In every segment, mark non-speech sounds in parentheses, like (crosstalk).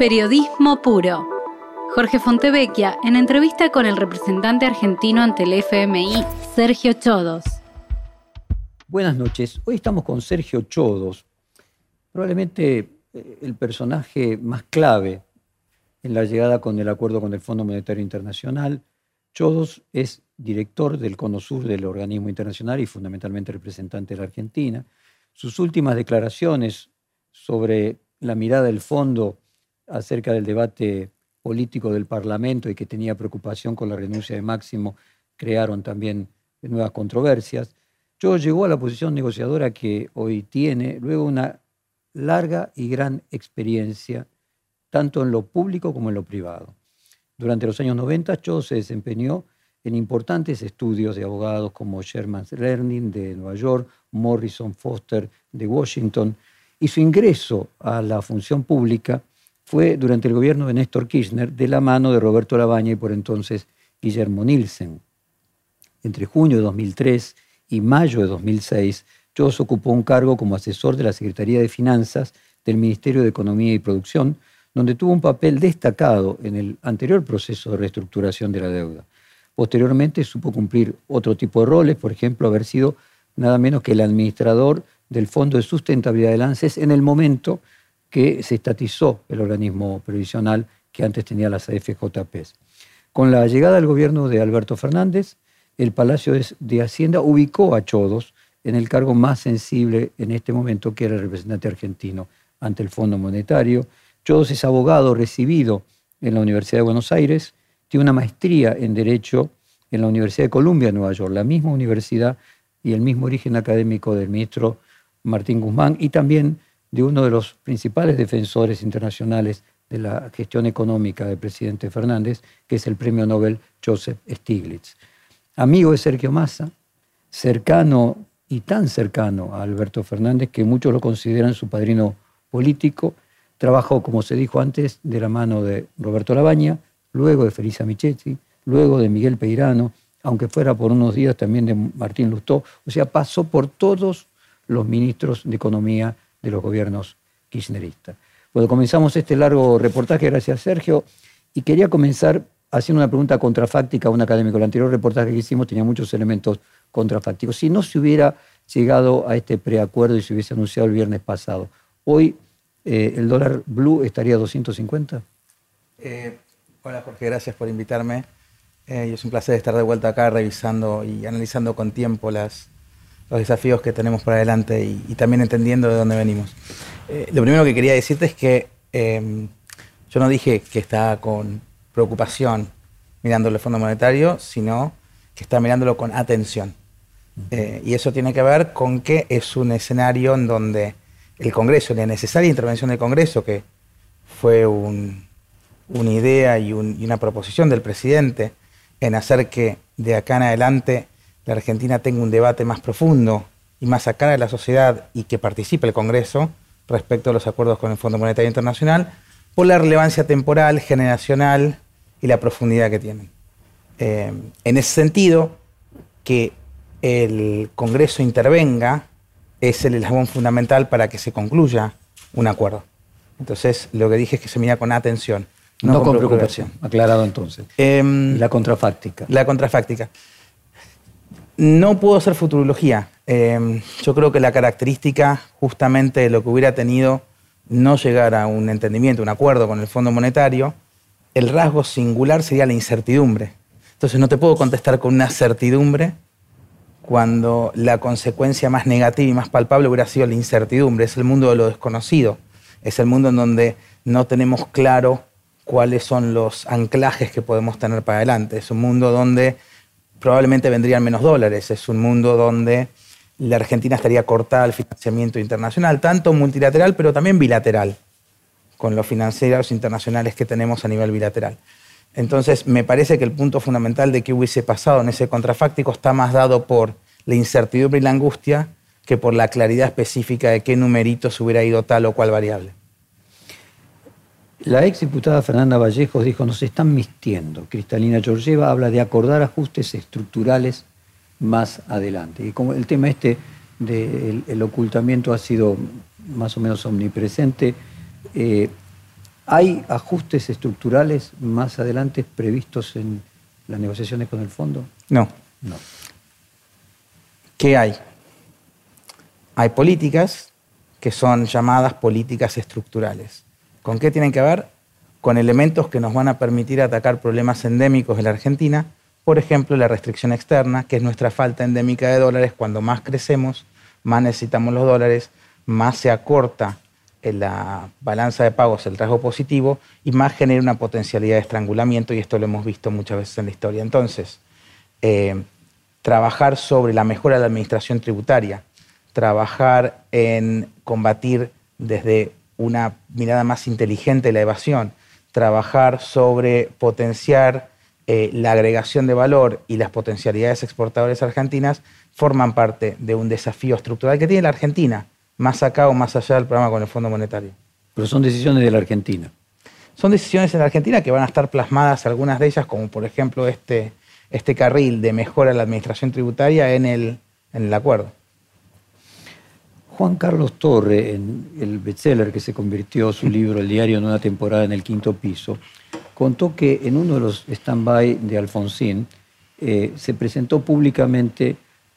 Periodismo puro. Jorge Fontevecchia en entrevista con el representante argentino ante el FMI, Sergio Chodos. Buenas noches. Hoy estamos con Sergio Chodos, probablemente eh, el personaje más clave en la llegada con el acuerdo con el Fondo Monetario Internacional. Chodos es director del Cono Sur del organismo internacional y fundamentalmente representante de la Argentina. Sus últimas declaraciones sobre la mirada del fondo acerca del debate político del Parlamento y que tenía preocupación con la renuncia de Máximo crearon también nuevas controversias. Chodos llegó a la posición negociadora que hoy tiene luego una larga y gran experiencia, tanto en lo público como en lo privado. Durante los años 90, Cho se desempeñó en importantes estudios de abogados como Sherman's Learning de Nueva York, Morrison Foster de Washington, y su ingreso a la función pública fue durante el gobierno de Néstor Kirchner de la mano de Roberto Labaña y por entonces Guillermo Nielsen. Entre junio de 2003 y mayo de 2006, Chos ocupó un cargo como asesor de la Secretaría de Finanzas del Ministerio de Economía y Producción, donde tuvo un papel destacado en el anterior proceso de reestructuración de la deuda. Posteriormente supo cumplir otro tipo de roles, por ejemplo, haber sido nada menos que el administrador del Fondo de Sustentabilidad del ANSES en el momento que se estatizó el organismo previsional que antes tenía las AFJPs. Con la llegada al gobierno de Alberto Fernández, el Palacio de Hacienda ubicó a Chodos en el cargo más sensible en este momento, que era el representante argentino ante el Fondo Monetario. Chodos es abogado recibido en la Universidad de Buenos Aires, tiene una maestría en Derecho en la Universidad de Columbia Nueva York, la misma universidad y el mismo origen académico del ministro Martín Guzmán y también de uno de los principales defensores internacionales de la gestión económica del presidente Fernández, que es el premio Nobel Joseph Stiglitz. Amigo de Sergio Massa, cercano y tan cercano a Alberto Fernández que muchos lo consideran su padrino político. Trabajó, como se dijo antes, de la mano de Roberto Labaña, luego de Felisa Michetti, luego de Miguel Peirano, aunque fuera por unos días también de Martín Lustó. O sea, pasó por todos los ministros de Economía de los gobiernos kirchneristas. Bueno, comenzamos este largo reportaje, gracias Sergio, y quería comenzar haciendo una pregunta contrafáctica a un académico. El anterior reportaje que hicimos tenía muchos elementos contrafácticos. Si no se hubiera llegado a este preacuerdo y se hubiese anunciado el viernes pasado, hoy eh, el dólar blue estaría a 250? Eh, hola Jorge, gracias por invitarme. Eh, es un placer estar de vuelta acá revisando y analizando con tiempo las, los desafíos que tenemos por adelante y, también entendiendo de dónde venimos. Eh, lo primero que quería decirte es que em, yo no dije que estaba con preocupación mirando el Fondo Monetario, sino que está mirándolo con atención. Eh, y eso tiene que ver con que es un escenario en donde el Congreso, la necesaria intervención del Congreso, que fue una idea y, y, una proposición del presidente en hacer que de acá en adelante la Argentina tenga un debate más profundo y más acá de la sociedad y que participe el Congreso respecto a los acuerdos con el Fondo Monetario Internacional por la relevancia temporal, generacional y la profundidad que tienen. Eh, en ese sentido, que el Congreso intervenga es el eslabón fundamental para que se concluya un acuerdo. Entonces, lo que dije es que se mira con atención. No, con, preocupación. Aclarado entonces. Em, la contrafáctica. La contrafáctica. No puedo hacer futurología. Em, yo creo que la característica justamente de lo que hubiera tenido no llegar a un entendimiento, un acuerdo con el Fondo Monetario, el rasgo singular sería la incertidumbre. Entonces no te puedo contestar con una certidumbre cuando la consecuencia más negativa y más palpable hubiera sido la incertidumbre. Es el mundo de lo desconocido. Es el mundo en donde no tenemos claro cuáles son los anclajes que podemos tener para adelante. Es un mundo donde probablemente vendrían menos dólares. Es un mundo donde la Argentina estaría cortada al financiamiento internacional, tanto multilateral, pero también bilateral, con los financieros internacionales que tenemos a nivel bilateral. Entonces, me parece que el punto fundamental de qué hubiese pasado en ese contrafáctico está más dado por la incertidumbre y la angustia que por la claridad específica de qué numeritos hubiera ido tal o cual variable. La ex diputada Fernanda Vallejos dijo, nos están mistiendo. Cristalina Georgieva habla de acordar ajustes estructurales más adelante. Y como el tema este del ocultamiento ha sido más o menos omnipresente, eh, ¿Hay ajustes estructurales más adelante previstos en las negociaciones con el fondo? No. No. ¿Qué hay? Hay políticas que son llamadas políticas estructurales. ¿Con qué tienen que ver? Con elementos que nos van a permitir atacar problemas endémicos de la Argentina, por ejemplo, la restricción externa, que es nuestra falta endémica de dólares. Cuando más crecemos, más necesitamos los dólares, más se acorta en la balanza de pagos el rasgo positivo y más genera una potencialidad de estrangulamiento, y esto lo hemos visto muchas veces en la historia. Entonces, eh, trabajar sobre la mejora de la administración tributaria, trabajar en combatir desde una mirada más inteligente la evasión, trabajar sobre potenciar eh, la agregación de valor y las potencialidades exportadoras argentinas, forman parte de un desafío estructural que tiene la Argentina, más acá o más allá del programa con el Fondo Monetario. Pero son decisiones de la Argentina. Son decisiones en la Argentina que van a estar plasmadas, algunas de ellas, como por ejemplo este, este carril de mejora de la administración tributaria en el, en el acuerdo. Juan Carlos Torre, en el bestseller que se convirtió su (laughs) libro El diario en una temporada en el quinto piso, contó que en uno de los stand-by de Alfonsín eh, se presentó públicamente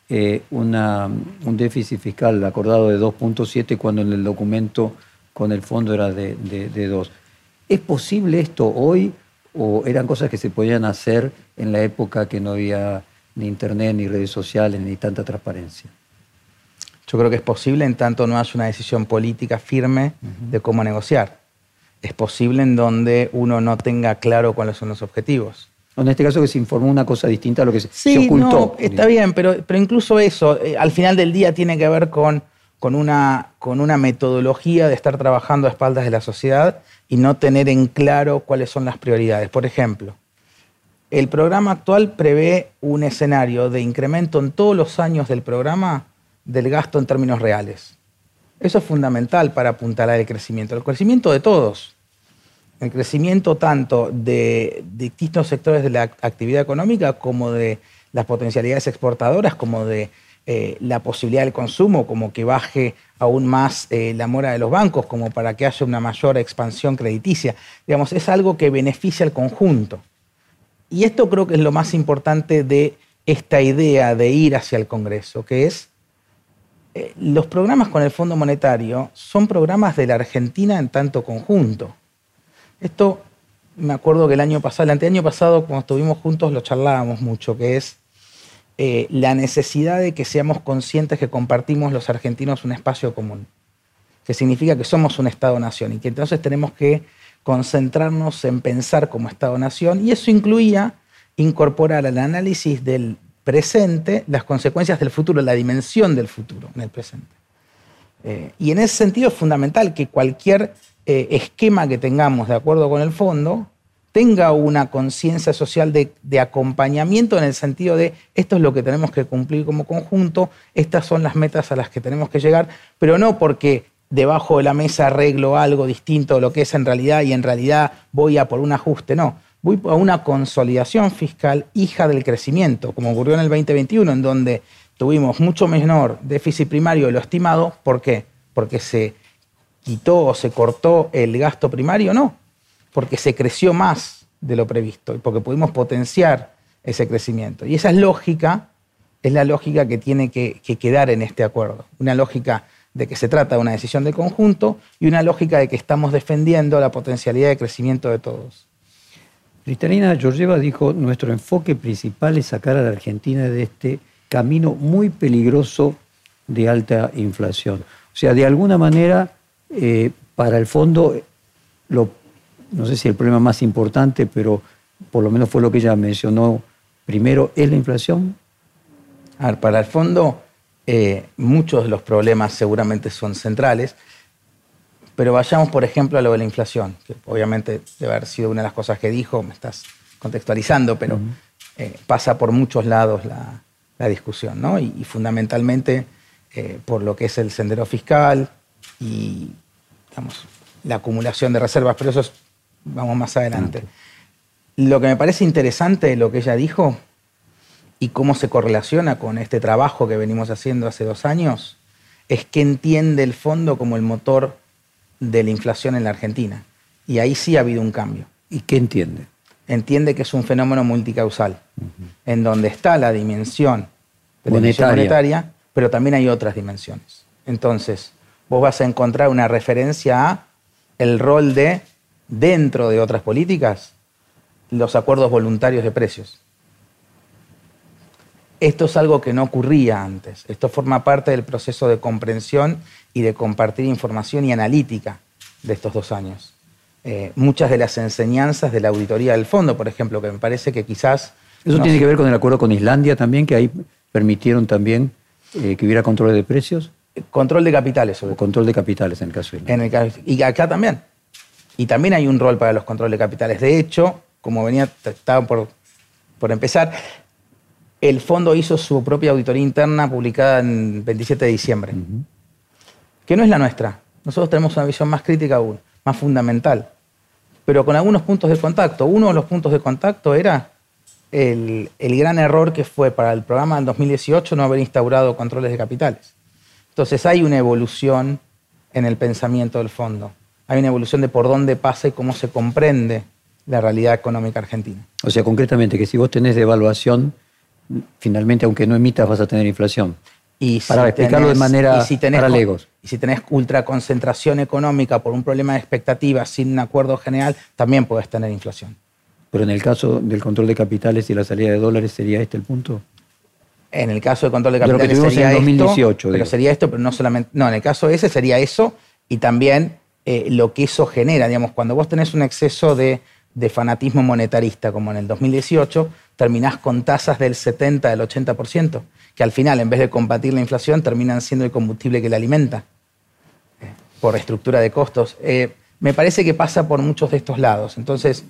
eh, una, un déficit fiscal acordado de 2.7 cuando en el documento con el fondo era de, de 2. ¿Es posible esto hoy o eran cosas que se podían hacer en la época que no había ni internet, ni redes sociales, ni tanta transparencia? Yo creo que es posible en tanto no haya una decisión política firme de cómo negociar. Es posible en donde uno no tenga claro cuáles son los objetivos. En este caso que se informó una cosa distinta a lo que se, ocultó. está bien, pero, pero incluso eso, eh, al final del día tiene que ver con, con, una, con una metodología de estar trabajando a espaldas de la sociedad y no tener en claro cuáles son las prioridades. Por ejemplo, el programa actual prevé un escenario de incremento en todos los años del programa del gasto en términos reales. Eso es fundamental para apuntalar el crecimiento, el crecimiento de todos, el crecimiento tanto de distintos sectores de la actividad económica como de las potencialidades exportadoras, como de eh, la posibilidad del consumo, como que baje aún más eh, la mora de los bancos, como para que haya una mayor expansión crediticia. Digamos, es algo que beneficia al conjunto. Y esto creo que es lo más importante de esta idea de ir hacia el Congreso, que es eh, los programas con el Fondo Monetario son programas de la Argentina en tanto conjunto. Esto me acuerdo que el año pasado, el anteaño pasado, cuando estuvimos juntos, lo charlábamos mucho, que es eh, la necesidad de que seamos conscientes que compartimos los argentinos un espacio común, que significa que somos un Estado-nación y que entonces tenemos que concentrarnos en pensar como Estado-nación y eso incluía incorporar al análisis del presente las consecuencias del futuro, la dimensión del futuro en el presente. Eh, y en ese sentido es fundamental que cualquier eh, esquema que tengamos de acuerdo con el fondo tenga una conciencia social de, acompañamiento en el sentido de esto es lo que tenemos que cumplir como conjunto, estas son las metas a las que tenemos que llegar, pero no porque debajo de la mesa arreglo algo distinto de lo que es en realidad y en realidad voy a por un ajuste, no, voy a una consolidación fiscal hija del crecimiento, como ocurrió en el 2021, en donde tuvimos mucho menor déficit primario de lo estimado, ¿por qué? Porque se quitó o se cortó el gasto primario, no, porque se creció más de lo previsto y porque pudimos potenciar ese crecimiento. Y esa lógica es la lógica que tiene que, quedar en este acuerdo. Una lógica de que se trata de una decisión de conjunto y una lógica de que estamos defendiendo la potencialidad de crecimiento de todos. Cristalina Georgieva dijo, nuestro enfoque principal es sacar a la Argentina de este camino muy peligroso de alta inflación. O sea, de alguna manera, eh, para el fondo, no sé si el problema más importante, pero por lo menos fue lo que ella mencionó primero, es la inflación. Para el fondo, eh, muchos de los problemas seguramente son centrales, pero vayamos, por ejemplo, a lo de la inflación, que obviamente debe haber sido una de las cosas que dijo, me estás contextualizando, pero eh, pasa por muchos lados la, discusión, ¿no? Y, fundamentalmente eh, por lo que es el sendero fiscal y, digamos, la acumulación de reservas, pero eso es vamos más adelante. Lo que me parece interesante de lo que ella dijo y cómo se correlaciona con este trabajo que venimos haciendo hace dos años es que entiende el fondo como el motor de la inflación en la Argentina. Y ahí sí ha habido un cambio. ¿Y qué entiende? Entiende que es un fenómeno multicausal, en donde está la dimensión de la Monetaria. monetaria, pero también hay otras dimensiones. Entonces, vos vas a encontrar una referencia a el rol de, dentro de otras políticas, los acuerdos voluntarios de precios. Esto es algo que no ocurría antes. Esto forma parte del proceso de comprensión y de compartir información y analítica de estos dos años. Eh, muchas de las enseñanzas de la auditoría del fondo, por ejemplo, que me parece que quizás... Eso no tiene que ver con el acuerdo con Islandia también, que ahí permitieron también eh, que hubiera control de precios Control de capitales, sobre o control de capitales en el caso de Islandia. En el y acá también. Y también hay un rol para los controles de capitales. De hecho, como venía, estaba por, por empezar, el fondo hizo su propia auditoría interna publicada en 27 de diciembre, que no es la nuestra. Nosotros tenemos una visión más crítica aún, más fundamental, pero con algunos puntos de contacto. Uno de los puntos de contacto era el, gran error que fue para el programa del 2018 no haber instaurado controles de capitales. Entonces hay una evolución en el pensamiento del fondo. Hay una evolución de por dónde pasa y cómo se comprende la realidad económica argentina. O sea, concretamente, que si vos tenés devaluación, finalmente, aunque no emitas, vas a tener inflación. Y Para explicarlo de manera y si tenés, para legos. Y si tenés ultraconcentración económica por un problema de expectativas sin un acuerdo general, también puedes tener inflación. Pero en el caso del control de capitales y la salida de dólares, ¿sería este el punto? En el caso de control de De lo que capitales sería en 2018, esto, pero sería esto, pero no solamente, no, en el caso ese sería eso y también eh, lo que eso genera, digamos, cuando vos tenés un exceso de, de fanatismo monetarista como en el 2018, terminás con tasas del 70, del 80%, que al final, en vez de combatir la inflación, terminan siendo el combustible que la alimenta eh, por estructura de costos. Eh, me parece que pasa por muchos de estos lados, entonces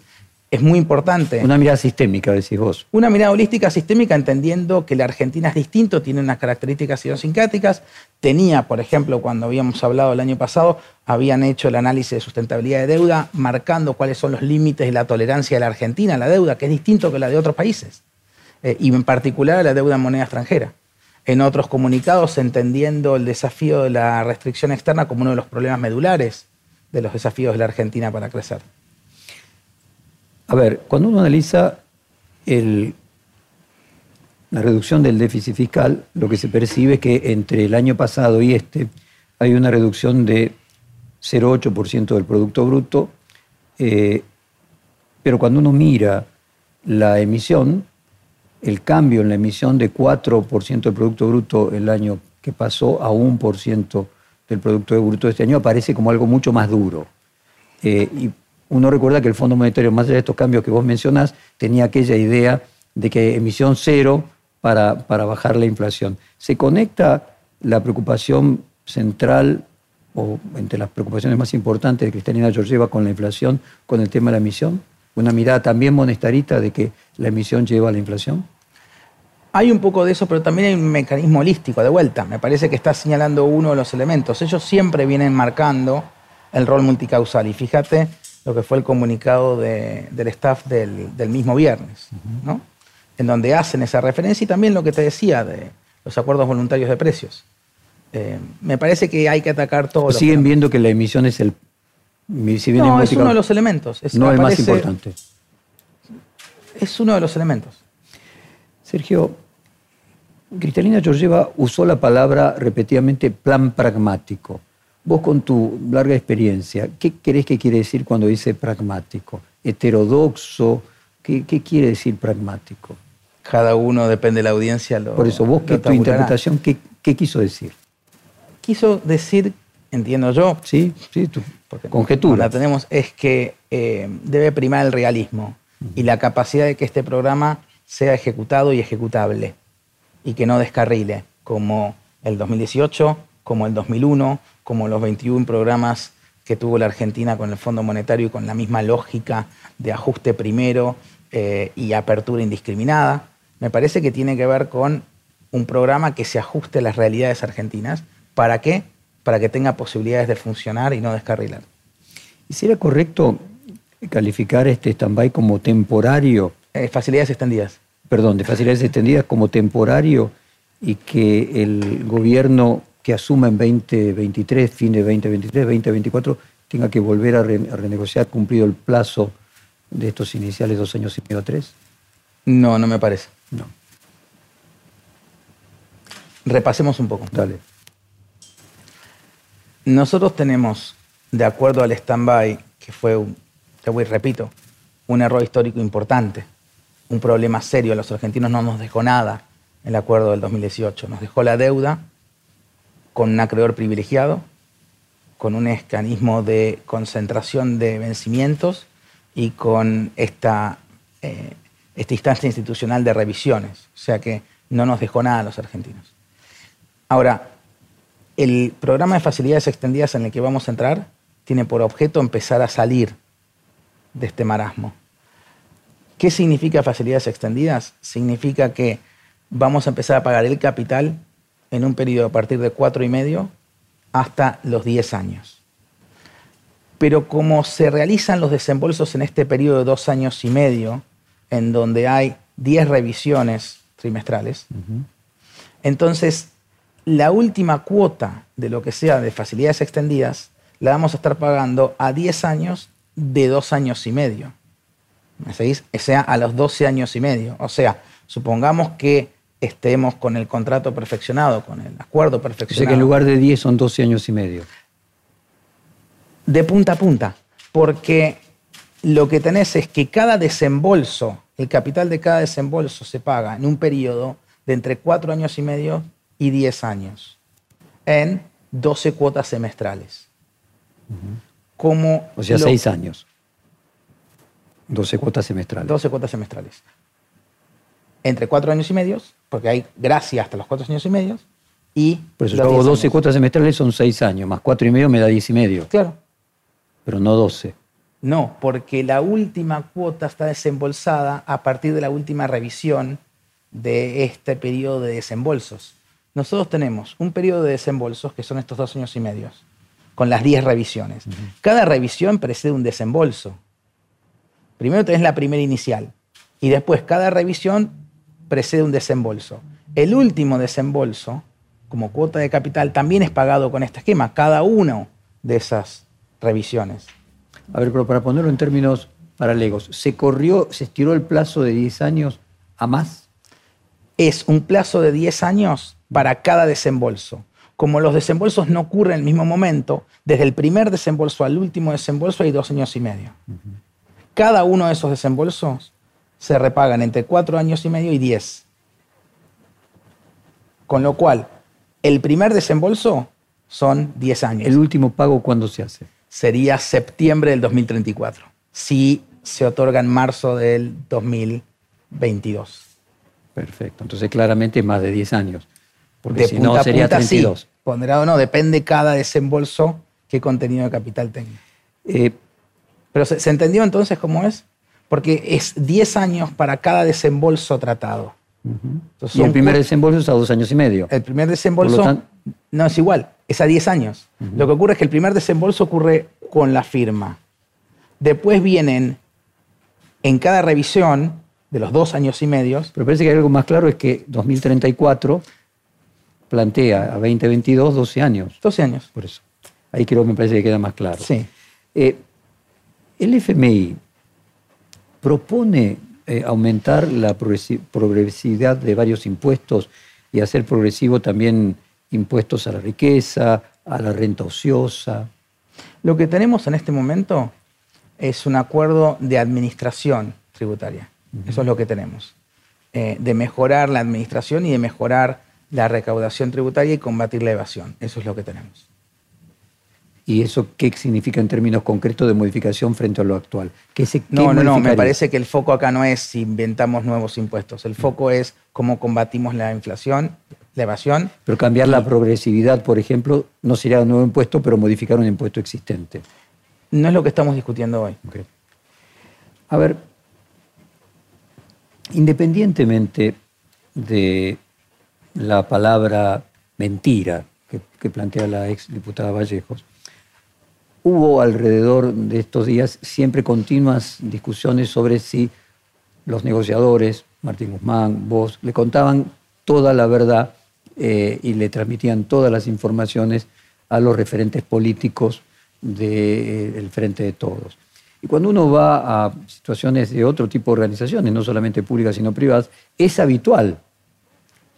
es muy importante. Una mirada sistémica, decís vos. Una mirada holística sistémica entendiendo que la Argentina es distinto, tiene unas características idiosincráticas. Tenía, por ejemplo, cuando habíamos hablado el año pasado, habían hecho el análisis de sustentabilidad de deuda, marcando cuáles son los límites de la tolerancia de la Argentina a la deuda, que es distinto que la de otros países, eh, y en particular a la deuda en moneda extranjera. En otros comunicados, entendiendo el desafío de la restricción externa como uno de los problemas medulares de los desafíos de la Argentina para crecer. A ver, cuando uno analiza la reducción del déficit fiscal, lo que se percibe es que entre el año pasado y este hay una reducción de 0,8% del Producto Bruto, eh, pero cuando uno mira la emisión, el cambio en la emisión de 4% del Producto Bruto el año que pasó a 1% del Producto Bruto este año aparece como algo mucho más duro. Eh, y uno recuerda que el Fondo Monetario, más allá de estos cambios que vos mencionás, tenía aquella idea de que emisión cero para, para bajar la inflación. ¿Se conecta la preocupación central o entre las preocupaciones más importantes de Cristalina Georgieva con la inflación, con el tema de la emisión? ¿Una mirada también monestarita de que la emisión lleva a la inflación? Hay un poco de eso, pero también hay un mecanismo holístico de vuelta. Me parece que está señalando uno de los elementos. Ellos siempre vienen marcando el rol multicausal. Y fíjate lo que fue el comunicado de- del staff del, del mismo viernes, ¿no? en donde hacen esa referencia y también lo que te decía de los acuerdos voluntarios de precios. Eh, me parece que hay que atacar todo. ¿O lo siguen que- viendo que la emisión es el... Si bien No, es uno de los elementos. Es, no el más importante. Es uno de los elementos. Sergio, Cristalina Georgieva usó la palabra repetidamente plan pragmático. Vos con tu larga experiencia, ¿qué crees que quiere decir cuando dice pragmático? ¿Heterodoxo? ¿Qué, qué quiere decir pragmático? Cada uno, depende de la audiencia, lo Por eso, vos, ¿qué tu interpretación, qué, qué quiso decir? Quiso decir, entiendo yo, ¿Sí? ¿Sí? Porque conjetura. La tenemos, es que eh, debe primar el realismo y la capacidad de que este programa sea ejecutado y ejecutable y que no descarrile, como el 2018, como el 2001, como los 21 programas que tuvo la Argentina con el Fondo Monetario y con la misma lógica de ajuste primero eh, y apertura indiscriminada. Me parece que tiene que ver con un programa que se ajuste a las realidades argentinas. ¿Para qué? Para que tenga posibilidades de funcionar y no descarrilar. ¿Y sería correcto calificar este stand-by como temporario, Eh, facilidades extendidas. perdón, de facilidades extendidas como temporario y que el gobierno que asuma en 2023, fin de 2023, 2024, tenga que volver a, re- a renegociar cumplido el plazo de estos iniciales dos años y medio a tres? No, no me parece. No. Repasemos un poco. Dale. Nosotros tenemos, de acuerdo al stand-by, que fue, un, te voy, repito, un error histórico importante, un problema serio. A los argentinos no nos dejó nada el acuerdo del 2018. Nos dejó la deuda con un acreedor privilegiado, con un mecanismo de concentración de vencimientos y con esta, eh, esta instancia institucional de revisiones. O sea que no nos dejó nada a los argentinos. Ahora, el programa de facilidades extendidas en el que vamos a entrar tiene por objeto empezar a salir de este marasmo. ¿Qué significa facilidades extendidas? Significa que vamos a empezar a pagar el capital en un periodo a partir de cuatro y medio hasta los 10 años. Pero como se realizan los desembolsos en este periodo de dos años y medio, en donde hay 10 revisiones trimestrales, entonces la última cuota de lo que sea de facilidades extendidas la vamos a estar pagando a 10 años de dos años y medio. ¿Me seguís? O sea, a los 12 años y medio. O sea, supongamos que estemos con el contrato perfeccionado, con el acuerdo O sea perfeccionado. que en lugar de 10 son 12 años y medio. de punta a punta, porque lo que tenés es que cada desembolso, el capital de cada desembolso se paga en un periodo de entre cuatro años y medio y 10 años, en 12 cuotas semestrales. Como O sea, lo- 6 años. 12 cuotas semestrales. 12 cuotas semestrales. Entre cuatro años y medio, porque hay gracia hasta los cuatro años y medio, y Por eso yo hago 10 12 años. cuotas semestrales son 6 años, más 4 y medio me da 10 y medio, Claro. pero no 12. No, porque la última cuota está desembolsada a partir de la última revisión de este periodo de desembolsos. Nosotros tenemos un periodo de desembolsos que son estos dos años y medio, con las 10 revisiones. Cada revisión precede un desembolso. Primero tenés la primera inicial y después cada revisión precede un desembolso. El último desembolso, como cuota de capital, también es pagado con este esquema, cada uno de esas revisiones. A ver, pero para ponerlo en términos paralelos, ¿se corrió, se estiró el plazo de 10 años a más? es un plazo de 10 años para cada desembolso. Como los desembolsos no ocurren en el mismo momento, desde el primer desembolso al último desembolso hay dos años y medio. Cada uno de esos desembolsos se repagan entre cuatro años y medio y 10. Con lo cual, el primer desembolso son 10 años. ¿El último pago cuándo se hace? Sería septiembre del 2034, si se otorga en marzo del 2022. Perfecto. Entonces, claramente más de 10 años. Porque de si punta no, a sería punta, 32. sí. Ponderado no, depende cada desembolso qué contenido de capital tenga. Eh, Pero ¿se, se entendió entonces cómo es? Porque es 10 años para cada desembolso tratado. Entonces, y el primer desembolso es a dos años y medio. el primer desembolso no es igual, es a 10 años. Lo que ocurre es que el primer desembolso ocurre con la firma. Después vienen en cada revisión de los dos años y medios, Pero parece que hay algo más claro, es que 2034 plantea a 2022 12 años. 12 años. Por eso. Ahí creo que me parece que queda más claro. Sí. Eh, el FMI propone eh, aumentar la progresi- progresividad de varios impuestos y hacer progresivo también impuestos a la riqueza, a la renta ociosa. Lo que tenemos en este momento es un acuerdo de administración tributaria. Eso es lo que tenemos. Eh, de mejorar la administración y de mejorar la recaudación tributaria y combatir la evasión. Eso es lo que tenemos. ¿Y eso qué significa en términos concretos de modificación frente a lo actual? ¿Qué se, qué No, no, no. Me parece que el foco acá no es si inventamos nuevos impuestos. El foco es cómo combatimos la inflación, la evasión. Pero cambiar la progresividad, por ejemplo, no sería un nuevo impuesto, pero modificar un impuesto existente. No es lo que estamos discutiendo hoy. A ver, independientemente de la palabra mentira que, que plantea la ex diputada Vallejos, hubo alrededor de estos días siempre continuas discusiones sobre si los negociadores, Martín Guzmán, vos, le contaban toda la verdad eh, y le transmitían todas las informaciones a los referentes políticos del Frente de Todos. Y cuando uno va a situaciones de otro tipo de organizaciones, no solamente públicas sino privadas, es habitual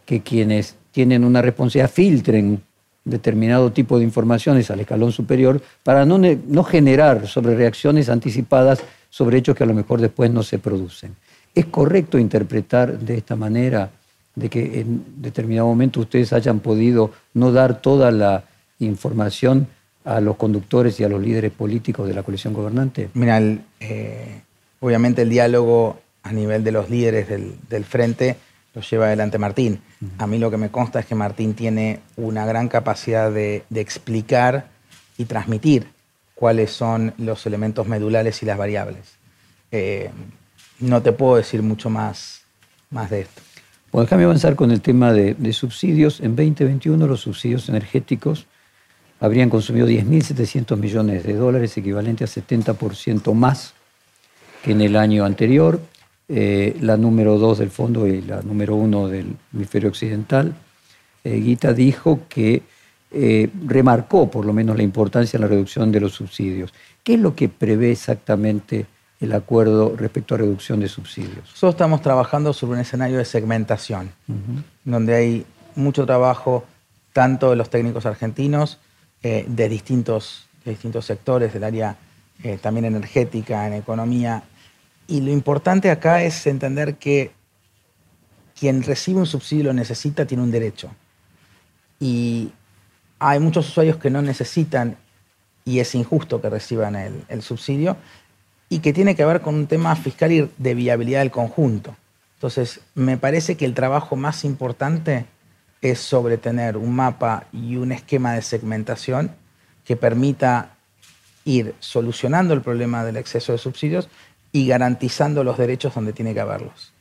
que quienes tienen una responsabilidad filtren determinado tipo de informaciones al escalón superior para no, no generar sobre reacciones anticipadas sobre hechos que a lo mejor después no se producen. ¿Es correcto interpretar de esta manera de que en determinado momento ustedes hayan podido no dar toda la información a los conductores y a los líderes políticos de la coalición gobernante? Mira, eh, obviamente el diálogo a nivel de los líderes del, frente lo lleva adelante Martín. A mí lo que me consta es que Martín tiene una gran capacidad de, explicar y transmitir cuáles son los elementos medulares y las variables. Eh, no te puedo decir mucho más, más de esto. Bueno, déjame avanzar con el tema de, de subsidios. En 2021 los subsidios energéticos habrían consumido 10.700 millones de dólares, equivalente a 70% más que en el año anterior. Eh, la número dos del fondo y la número uno del hemisferio occidental, eh, Guita dijo que eh, remarcó por lo menos la importancia de la reducción de los subsidios. ¿Qué es lo que prevé exactamente el acuerdo respecto a reducción de subsidios? Nosotros estamos trabajando sobre un escenario de segmentación, donde hay mucho trabajo tanto de los técnicos argentinos de, distintos, distintos sectores del área también energética, en economía. Y lo importante acá es entender que quien recibe un subsidio lo necesita, tiene un derecho. Y hay muchos usuarios que no necesitan y es injusto que reciban el, el, subsidio y que tiene que ver con un tema fiscal y de viabilidad del conjunto. Entonces, me parece que el trabajo más importante es sobre tener un mapa y un esquema de segmentación que permita ir solucionando el problema del exceso de subsidios y garantizando los derechos donde tiene que haberlos.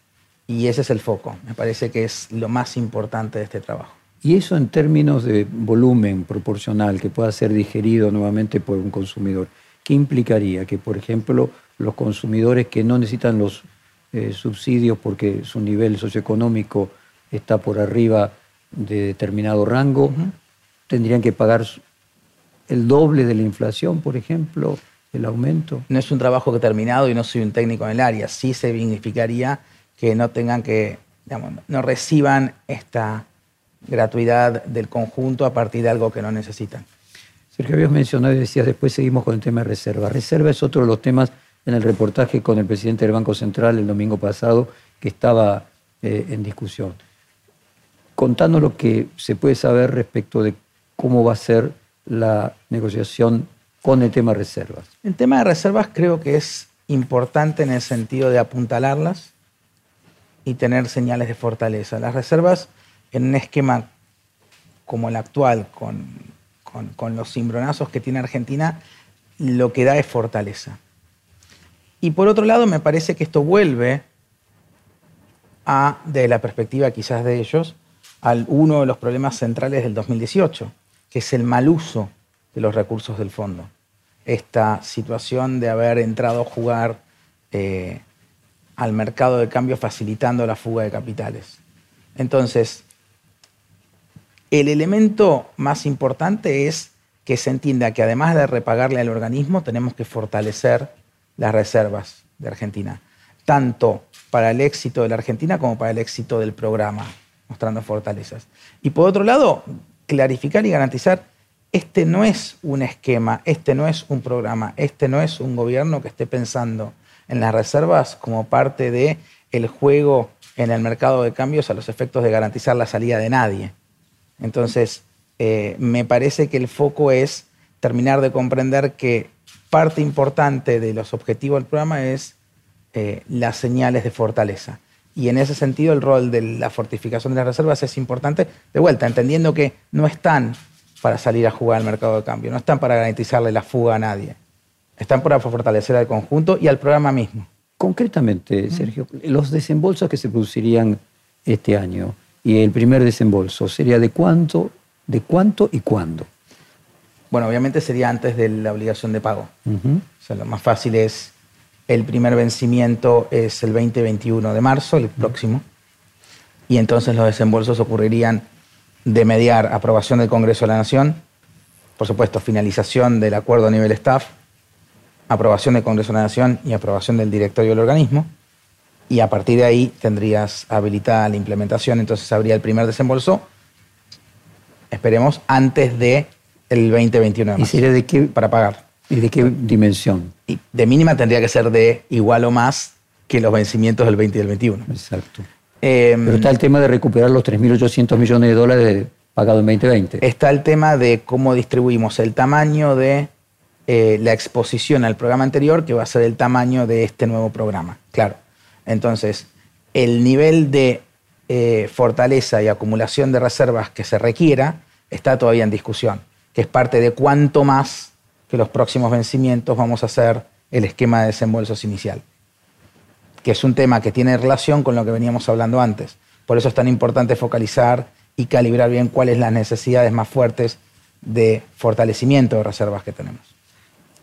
Y ese es el foco, me parece que es lo más importante de este trabajo. Y eso en términos de volumen proporcional que pueda ser digerido nuevamente por un consumidor, ¿qué implicaría? Que, por ejemplo, los consumidores que no necesitan los eh, subsidios porque su nivel socioeconómico está por arriba de determinado rango, tendrían que pagar el doble de la inflación, por ejemplo, el aumento. No es un trabajo que terminado y no soy un técnico en el área. Sí se significaría que no tengan que, digamos, no reciban esta gratuidad del conjunto a partir de algo que no necesitan. Sergio, habías mencionado y decías, después seguimos con el tema de reserva. Reserva es otro de los temas en el reportaje con el presidente del Banco Central el domingo pasado que estaba eh, en discusión contanos lo que se puede saber respecto de cómo va a ser la negociación con el tema de reservas. El tema de reservas creo que es importante en el sentido de apuntalarlas y tener señales de fortaleza. Las reservas en un esquema como el actual, con, los cimbronazos que tiene Argentina, lo que da es fortaleza. Y por otro lado, me parece que esto vuelve a, de la perspectiva quizás de ellos, al uno de los problemas centrales del 2018, que es el mal uso de los recursos del fondo. Esta situación de haber entrado a jugar eh, al mercado de cambio facilitando la fuga de capitales. Entonces, el elemento más importante es que se entienda que además de repagarle al organismo, tenemos que fortalecer las reservas de Argentina, tanto para el éxito de la Argentina como para el éxito del programa mostrando fortalezas. Y por otro lado, clarificar y garantizar, este no es un esquema, este no es un programa, este no es un gobierno que esté pensando en las reservas como parte de juego en el mercado de cambios a los efectos de garantizar la salida de nadie. Entonces, eh, me parece que el foco es terminar de comprender que parte importante de los objetivos del programa es eh, las señales de fortaleza. Y en ese sentido el rol de la fortificación de las reservas es importante, de vuelta, entendiendo que no están para salir a jugar al mercado de cambio, no están para garantizarle la fuga a nadie, están para fortalecer al conjunto y al programa mismo. Concretamente, Sergio, los desembolsos que se producirían este año y el primer desembolso sería de cuánto, de cuánto y cuándo. Bueno, obviamente sería antes de la obligación de pago. O sea, lo más fácil es el primer vencimiento es el 2021 de marzo, el próximo, y entonces los desembolsos ocurrirían de mediar aprobación del Congreso de la Nación, por supuesto, finalización del acuerdo a nivel staff, aprobación del Congreso de la Nación y aprobación del directorio del organismo. Y a partir de ahí tendrías habilitada la implementación, entonces habría el primer desembolso, esperemos, antes de el 2021 de ¿Y sería de qué, para pagar. ¿Y de qué dimensión? Y de mínima tendría que ser de igual o más que los vencimientos del 20 y del 21. Exacto. Eh, Pero está el tema de recuperar los 3.800 millones de dólares pagados en 2020. está el tema de cómo distribuimos el tamaño de eh, la exposición al programa anterior, que va a ser el tamaño de este nuevo programa. Claro. Entonces, el nivel de eh, fortaleza y acumulación de reservas que se requiera está todavía en discusión, que es parte de cuánto más que los próximos vencimientos vamos a hacer el esquema de desembolsos inicial, que es un tema que tiene relación con lo que veníamos hablando antes. Por eso es tan importante focalizar y calibrar bien cuáles las necesidades más fuertes de fortalecimiento de reservas que tenemos.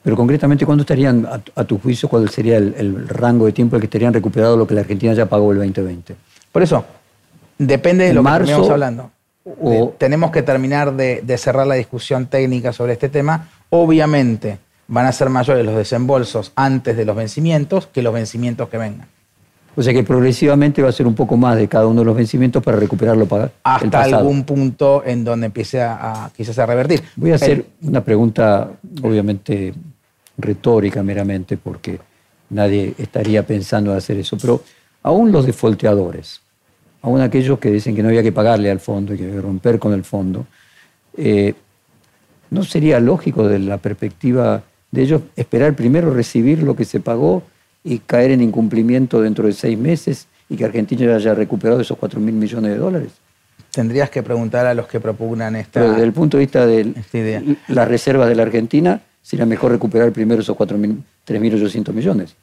Pero concretamente, ¿cuándo estarían, a, tu- a tu juicio, cuál sería el, el rango de tiempo en que estarían recuperado lo que la Argentina ya pagó el 2020? Por eso, depende de ¿En lo marzo que estemos hablando. o- De- tenemos que terminar de, de cerrar la discusión técnica sobre este tema. Obviamente van a ser mayores los desembolsos antes de los vencimientos que los vencimientos que vengan. O sea que progresivamente va a ser un poco más de cada uno de los vencimientos para recuperarlo pagar el Hasta algún punto en donde empiece a, a- quizás a revertir. Voy a hacer El- una pregunta, obviamente retórica meramente, porque nadie estaría pensando en hacer eso, pero aún los defolteadores, aún aquellos que dicen que no había que pagarle al fondo y que había que romper con el fondo, eh, ¿no sería lógico de la perspectiva de ellos esperar primero recibir lo que se pagó y caer en incumplimiento dentro de seis meses y que Argentina ya haya recuperado esos 4 mil millones de dólares? tendrías que preguntar a los que propugnan esta... Pero desde el punto de vista de idea. las reservas de la Argentina, sería mejor recuperar primero esos 4.000, 3.800 millones.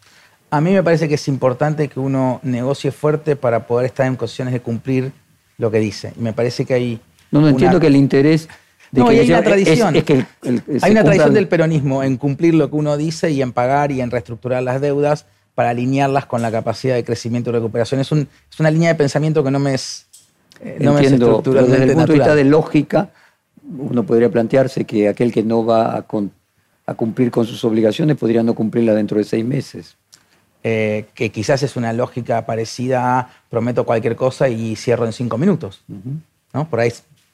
A mí me parece que es importante que uno negocie fuerte para poder estar en condiciones de cumplir lo que dice. Y me parece que hay... No, no una- entiendo que el interés de No, que y hay una es- tradición. Es, que el- el- se Hay una tradición del peronismo en cumplir lo que uno dice y en pagar y en reestructurar las deudas para alinearlas con la capacidad de crecimiento y recuperación. Es, un- es una línea de pensamiento que no me es, eh, no me es Entiendo, pero desde el punto de vista de lógica, uno podría plantearse que aquel que no va a, con- a cumplir con sus obligaciones podría no cumplirla dentro de seis meses. Eh, que quizás es una lógica parecida a prometo cualquier cosa y cierro en cinco minutos. ¿no? Por ahí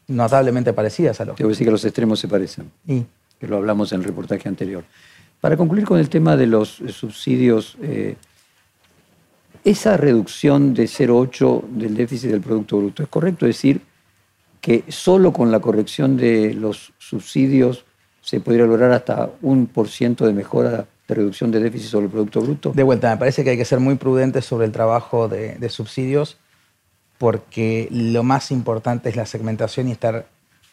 notablemente parecida esa lógica. Debo decir que los extremos se parecen. Y que lo hablamos en el reportaje anterior. Para concluir con el tema de los eh, subsidios, eh, esa reducción de 0,8 del déficit del Producto Bruto, ¿es correcto decir que solo con la corrección de los subsidios se podría lograr hasta un por ciento de mejora de reducción de déficit sobre el Producto Bruto? De vuelta, me parece que hay que ser muy prudentes sobre el trabajo de, de subsidios porque lo más importante es la segmentación y estar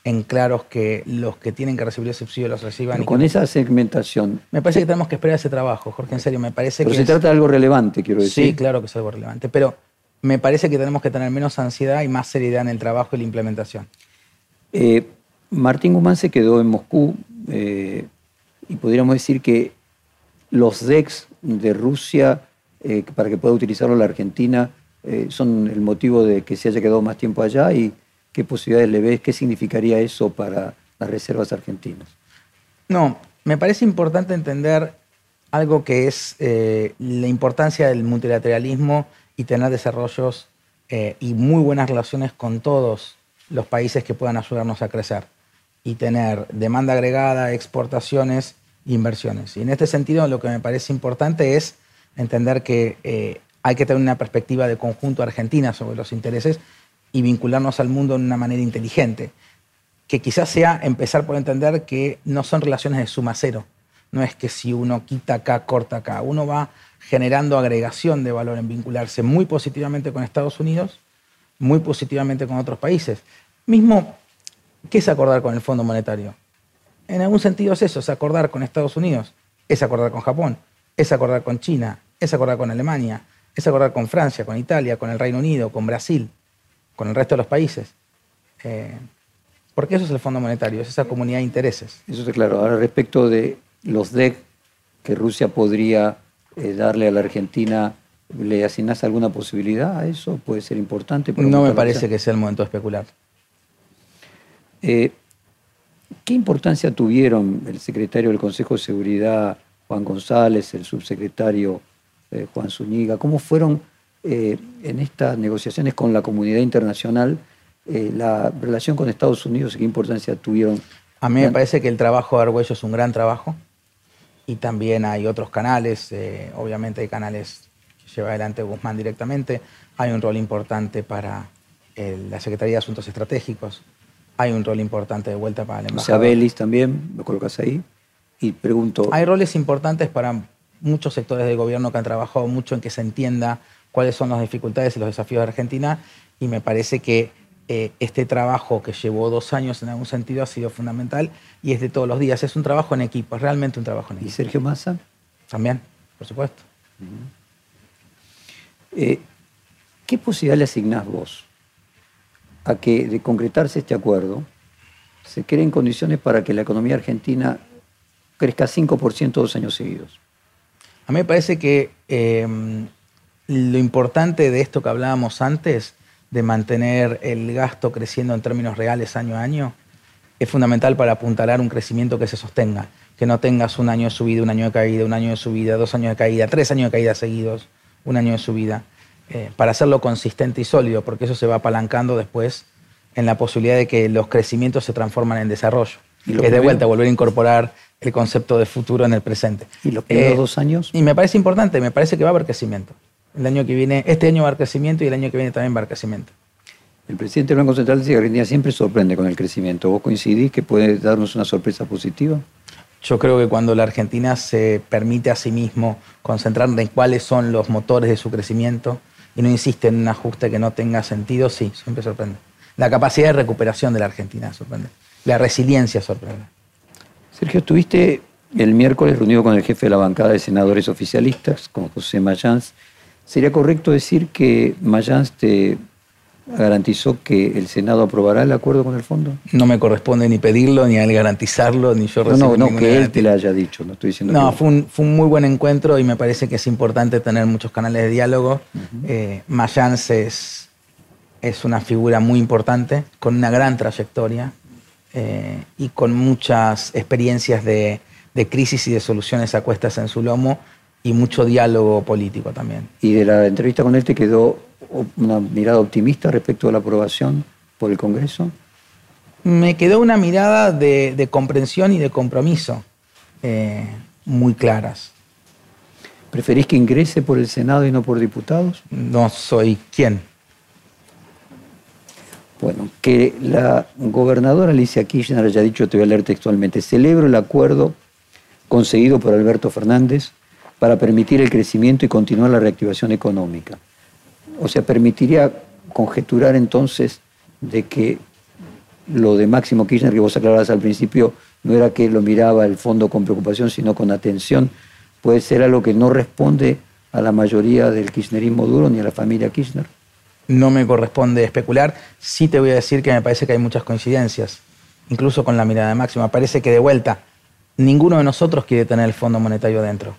en claros que los que tienen que recibir el subsidio los reciban. Pero y con que- esa segmentación, Me parece que tenemos que esperar ese trabajo, Jorge, en serio, me parece pero que... se es- trata de algo relevante, quiero decir. Sí, claro que es algo relevante, pero me parece que tenemos que tener menos ansiedad y más seriedad en el trabajo y la implementación. Eh, Martín Guzmán se quedó en Moscú eh, y podríamos decir que los DEX de Rusia, eh, para que pueda utilizarlo la Argentina, eh, son el motivo de que se haya quedado más tiempo allá y qué posibilidades le ves, qué significaría eso para las reservas argentinas. No, me parece importante entender algo que es eh, la importancia del multilateralismo y tener desarrollos eh, y muy buenas relaciones con todos los países que puedan ayudarnos a crecer y tener demanda agregada, exportaciones inversiones. Y en este sentido lo que me parece importante es entender que hay que tener una perspectiva de conjunto argentina sobre los intereses y vincularnos al mundo de una manera inteligente que quizás sea empezar por entender que no son relaciones de suma cero. No es que si uno quita acá, corta acá. Uno va generando agregación de valor en vincularse muy positivamente con Estados Unidos, muy positivamente con otros países. Mismo, ¿qué es acordar con el Fondo Monetario? En algún sentido es eso, es acordar con Estados Unidos, es acordar con Japón, es acordar con China, es acordar con Alemania, es acordar con Francia, con Italia, con el Reino Unido, con Brasil, con el resto de los países. Eh, porque eso es el Fondo Monetario, es esa comunidad de intereses. Eso está claro. Ahora, respecto de los DEC que Rusia podría eh, darle a la Argentina, ¿le asignás alguna posibilidad a eso? ¿Puede ser importante? No me parece que sea el momento de especular. Eh, ¿Qué importancia tuvieron el secretario del Consejo de Seguridad, Juan González, el subsecretario eh, Juan Zúñiga? ¿Cómo fueron eh, en estas negociaciones con la comunidad internacional eh, la relación con Estados Unidos y qué importancia tuvieron? A mí me parece que el trabajo de Argüello es un gran trabajo y también hay otros canales, obviamente hay canales que lleva adelante Guzmán directamente, hay un rol importante para la Secretaría de Asuntos Estratégicos, hay un rol importante de vuelta para el embajador. O sea, Belis también, lo colocas ahí. Y pregunto... Hay roles importantes para muchos sectores del gobierno que han trabajado mucho en que se entienda cuáles son las dificultades y los desafíos de Argentina y me parece que eh, este trabajo que llevó dos años en algún sentido ha sido fundamental y es de todos los días. Es un trabajo en equipo, es realmente un trabajo en equipo. ¿Y Sergio Massa? También, por supuesto. Eh, ¿Qué posibilidad le asignás vos a que de concretarse este acuerdo se creen condiciones para que la economía argentina crezca 5% dos años seguidos? A mí me parece que em, lo importante de esto que hablábamos antes, de mantener el gasto creciendo en términos reales año a año, es fundamental para apuntalar un crecimiento que se sostenga, que no tengas un año de subida, un año de caída, un año de subida, dos años de caída, tres años de caída seguidos, un año de subida. Eh, para hacerlo consistente y sólido, porque eso se va apalancando después en la posibilidad de que los crecimientos se transforman en desarrollo. ¿Y es de vuelta volver a incorporar el concepto de futuro en el presente. ¿Y los primeros eh, dos años? Y me parece importante, me parece que va a haber crecimiento. El año que viene, este año va a haber crecimiento y el año que viene también va a haber crecimiento. El presidente del Banco Central dice que Argentina siempre sorprende con el crecimiento. ¿Vos coincidís que puede darnos una sorpresa positiva? Yo creo que cuando la Argentina se permite a sí mismo concentrar en cuáles son los motores de su crecimiento, y no insiste en un ajuste que no tenga sentido, sí, siempre sorprende. La capacidad de recuperación de la Argentina sorprende. La resiliencia sorprende. Sergio, estuviste el miércoles reunido con el jefe de la bancada de senadores oficialistas, con José Mayans. ¿Sería correcto decir que Mayans te garantizó que el Senado aprobará el acuerdo con el fondo? No me corresponde ni pedirlo, ni a él garantizarlo, ni yo recibir No, no, que él te lo haya dicho, no estoy diciendo No, fue, un, fue un muy buen encuentro y me parece que es importante tener muchos canales de diálogo. Uh es, es una figura muy importante, con una gran trayectoria eh, y con muchas experiencias de, de crisis y de soluciones a cuestas en su lomo y mucho diálogo político también. ¿Y de la entrevista con él te quedó una mirada optimista respecto a la aprobación por el Congreso? Me quedó una mirada de, comprensión y de compromiso eh, muy claras. ¿Preferís que ingrese por el Senado y no por diputados? No soy quién. Bueno, que la gobernadora Alicia Kirchner haya dicho, te voy a leer textualmente, celebro el acuerdo conseguido por Alberto Fernández para permitir el crecimiento y continuar la reactivación económica. O sea, permitiría conjeturar entonces de que lo de Máximo Kirchner que vos aclarabas al principio no era que lo miraba el fondo con preocupación, sino con atención, puede ser algo que no responde a la mayoría del kirchnerismo duro ni a la familia Kirchner. No me corresponde especular, sí te voy a decir que me parece que hay muchas coincidencias, incluso con la mirada de. Parece que de vuelta, ninguno de nosotros quiere tener el Fondo Monetario adentro.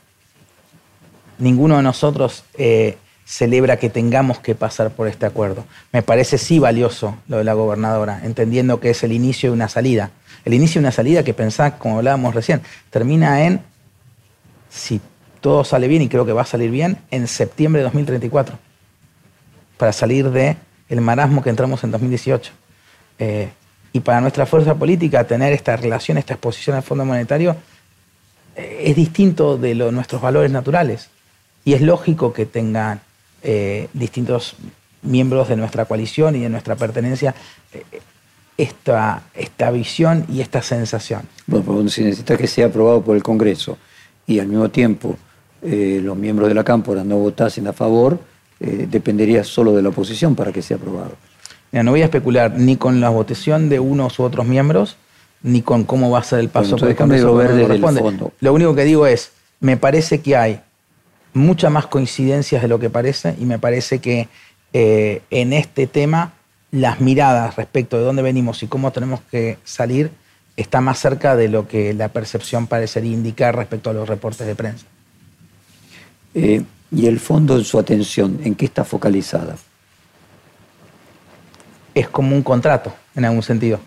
Ninguno de nosotros eh, celebra que tengamos que pasar por este acuerdo. Me parece sí valioso lo de la gobernadora, entendiendo que es el inicio de una salida. El inicio de una salida que pensá, como hablábamos recién, termina en, si todo sale bien, y creo que va a salir bien, en septiembre de 2034, para salir del el marasmo que entramos en 2018. Eh, y para nuestra fuerza política, tener esta relación, esta exposición al Fondo Monetario, eh, es distinto de nuestros valores naturales. Y es lógico que tengan eh, distintos miembros de nuestra coalición y de nuestra pertenencia eh, esta, esta visión y esta sensación. Bueno, pero si necesita que sea aprobado por el Congreso y al mismo tiempo eh, los miembros de la Cámpora no votasen a favor, dependería solo de la oposición para que sea aprobado. no voy a especular ni con la votación de unos u otros miembros, ni con cómo va a ser el paso por el Congreso. Lo, lo único que digo es, me parece que hay muchas más coincidencias de lo que parece y me parece que eh, en este tema las miradas respecto de dónde venimos y cómo tenemos que salir está más cerca de lo que la percepción parecería indicar respecto a los reportes de prensa. Eh, ¿Y el fondo en su atención, en qué está focalizada? Es como un contrato, en algún sentido.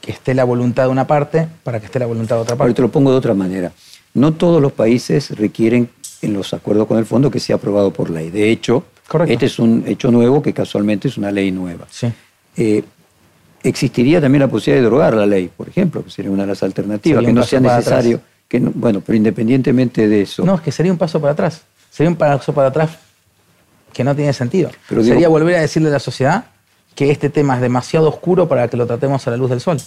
Que esté la voluntad de una parte para que esté la voluntad de otra Ahora parte. te lo pongo de otra manera. No todos los países requieren en los acuerdos con el fondo que sea aprobado por ley. De hecho, Correcto. este es un hecho nuevo que casualmente es una ley nueva. Sí. Eh, existiría también la posibilidad de derogar la ley, por ejemplo, que sería una de las alternativas, Sería que no sea necesario. Que no- bueno, pero independientemente de eso, No, es que sería un paso para atrás. Sería un paso para atrás que no tiene sentido. Pero digo- sería volver a decirle a la sociedad que este tema es demasiado oscuro para que lo tratemos a la luz del sol.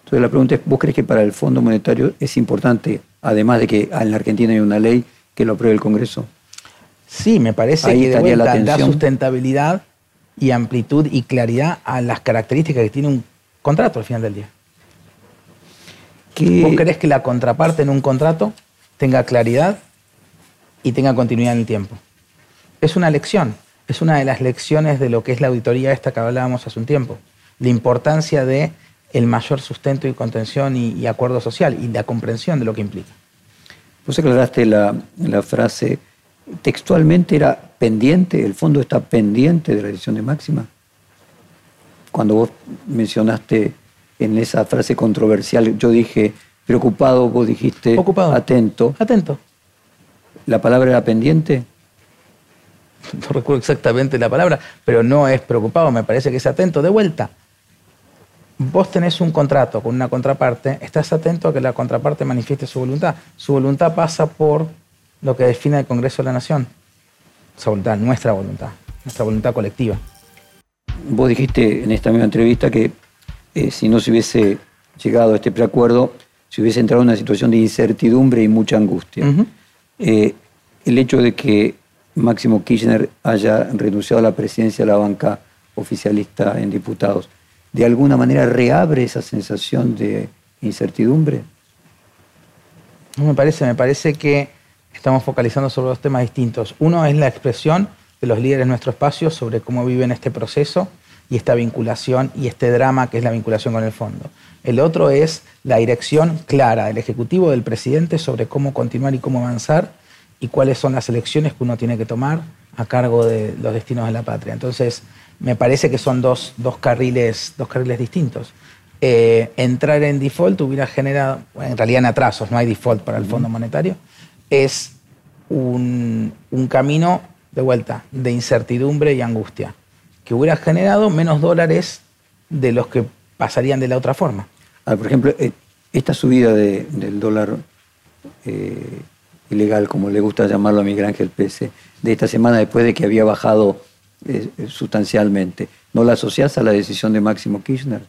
Entonces la pregunta es, ¿vos crees que para el Fondo Monetario es importante, además de que en la Argentina hay una ley, que lo apruebe el Congreso? Sí, me parece Ahí que de la vuelta da sustentabilidad y amplitud y claridad a las características que tiene un contrato al final del día. ¿Qué- ¿Vos querés que la contraparte en un contrato tenga claridad y tenga continuidad en el tiempo? Es una lección, es una de las lecciones de lo que es la auditoría esta que hablábamos hace un tiempo. La importancia de el mayor sustento y contención y, y acuerdo social y la comprensión de lo que implica. Vos aclaraste la, la frase, textualmente era pendiente, el fondo está pendiente de la decisión de máxima. Cuando vos mencionaste en esa frase controversial, yo dije preocupado, vos dijiste Ocupado. atento. Atento. ¿La palabra era pendiente? no recuerdo exactamente la palabra, pero no es preocupado, me parece que es atento. De vuelta, vos tenés un contrato con una contraparte, estás atento a que la contraparte manifieste su voluntad. Su voluntad pasa por lo que define el Congreso de la Nación. Esa voluntad, nuestra voluntad, nuestra voluntad colectiva. Vos dijiste en esta misma entrevista que eh, si no se hubiese llegado a este preacuerdo, se hubiese entrado en una situación de incertidumbre y mucha angustia. Eh, el hecho de que Máximo Kirchner haya renunciado a la presidencia de la banca oficialista en diputados, ¿de alguna manera reabre esa sensación de incertidumbre? No me parece, me parece que estamos focalizando sobre dos temas distintos. Uno es la expresión de los líderes de nuestro espacio sobre cómo viven este proceso y esta vinculación y este drama que es la vinculación con el fondo. El otro es la dirección clara del Ejecutivo, del presidente, sobre cómo continuar y cómo avanzar y cuáles son las elecciones que uno tiene que tomar a cargo de los destinos de la patria. Entonces, me parece que son dos, dos carriles, dos carriles distintos. Eh, entrar en default hubiera generado, en realidad en atrasos, no hay default para el Fondo Monetario, es un, un camino de vuelta de incertidumbre y angustia, que hubiera generado menos dólares de los que pasarían de la otra forma. Ah, por ejemplo, eh, esta subida de- del dólar eh, ilegal, como le gusta llamarlo a Miguel Ángel Pese, de esta semana después de que había bajado eh, sustancialmente, ¿no la asociás a la decisión de Máximo Kirchner?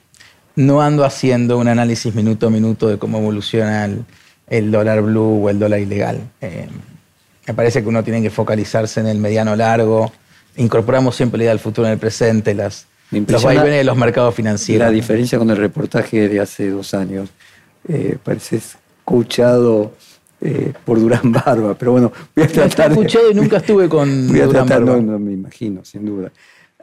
No ando haciendo un análisis minuto a minuto de cómo evoluciona el, el dólar blue o el dólar ilegal. Eh, me parece que uno tiene que focalizarse en el mediano largo. Incorporamos siempre la idea del futuro en el presente, las, los vaivenes de los mercados financieros. la diferencia con el reportaje de hace dos años, eh, pareces coachado eh, por Durán (laughs) Barba, pero bueno, voy a Está tratar escuchado y nunca estuve (laughs) con Voy a Durán tratar, Barba. no, no me imagino, sin duda.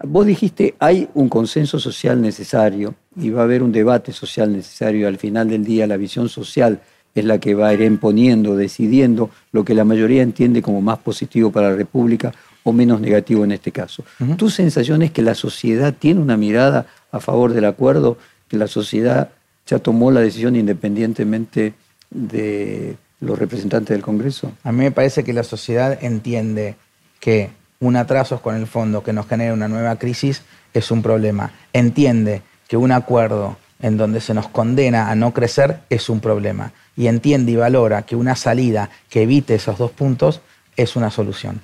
Vos dijiste, hay un consenso social necesario y va a haber un debate social necesario. Al final del día, la visión social es la que va a ir imponiendo, decidiendo lo que la mayoría entiende como más positivo para la República o menos negativo en este caso. ¿Tu sensación es que la sociedad tiene una mirada a favor del acuerdo, que la sociedad ya tomó la decisión independientemente de los representantes del Congreso? A mí me parece que la sociedad entiende que un atraso con el fondo que nos genera una nueva crisis es un problema. Entiende que un acuerdo en donde se nos condena a no crecer es un problema. Y entiende y valora que una salida que evite esos dos puntos es una solución.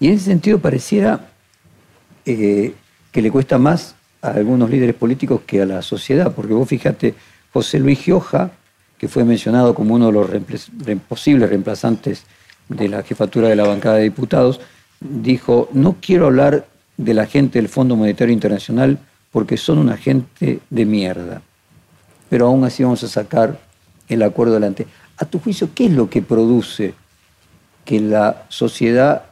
Y en ese sentido pareciera eh, que le cuesta más a algunos líderes políticos que a la sociedad, porque vos fíjate, José Luis Gioja, que fue mencionado como uno de los posibles reemplazantes de la jefatura de la bancada de diputados, dijo, no quiero hablar de la gente del Fondo Monetario Internacional porque son una gente de mierda, pero aún así vamos a sacar el acuerdo adelante. A tu juicio, ¿qué es lo que produce que la sociedad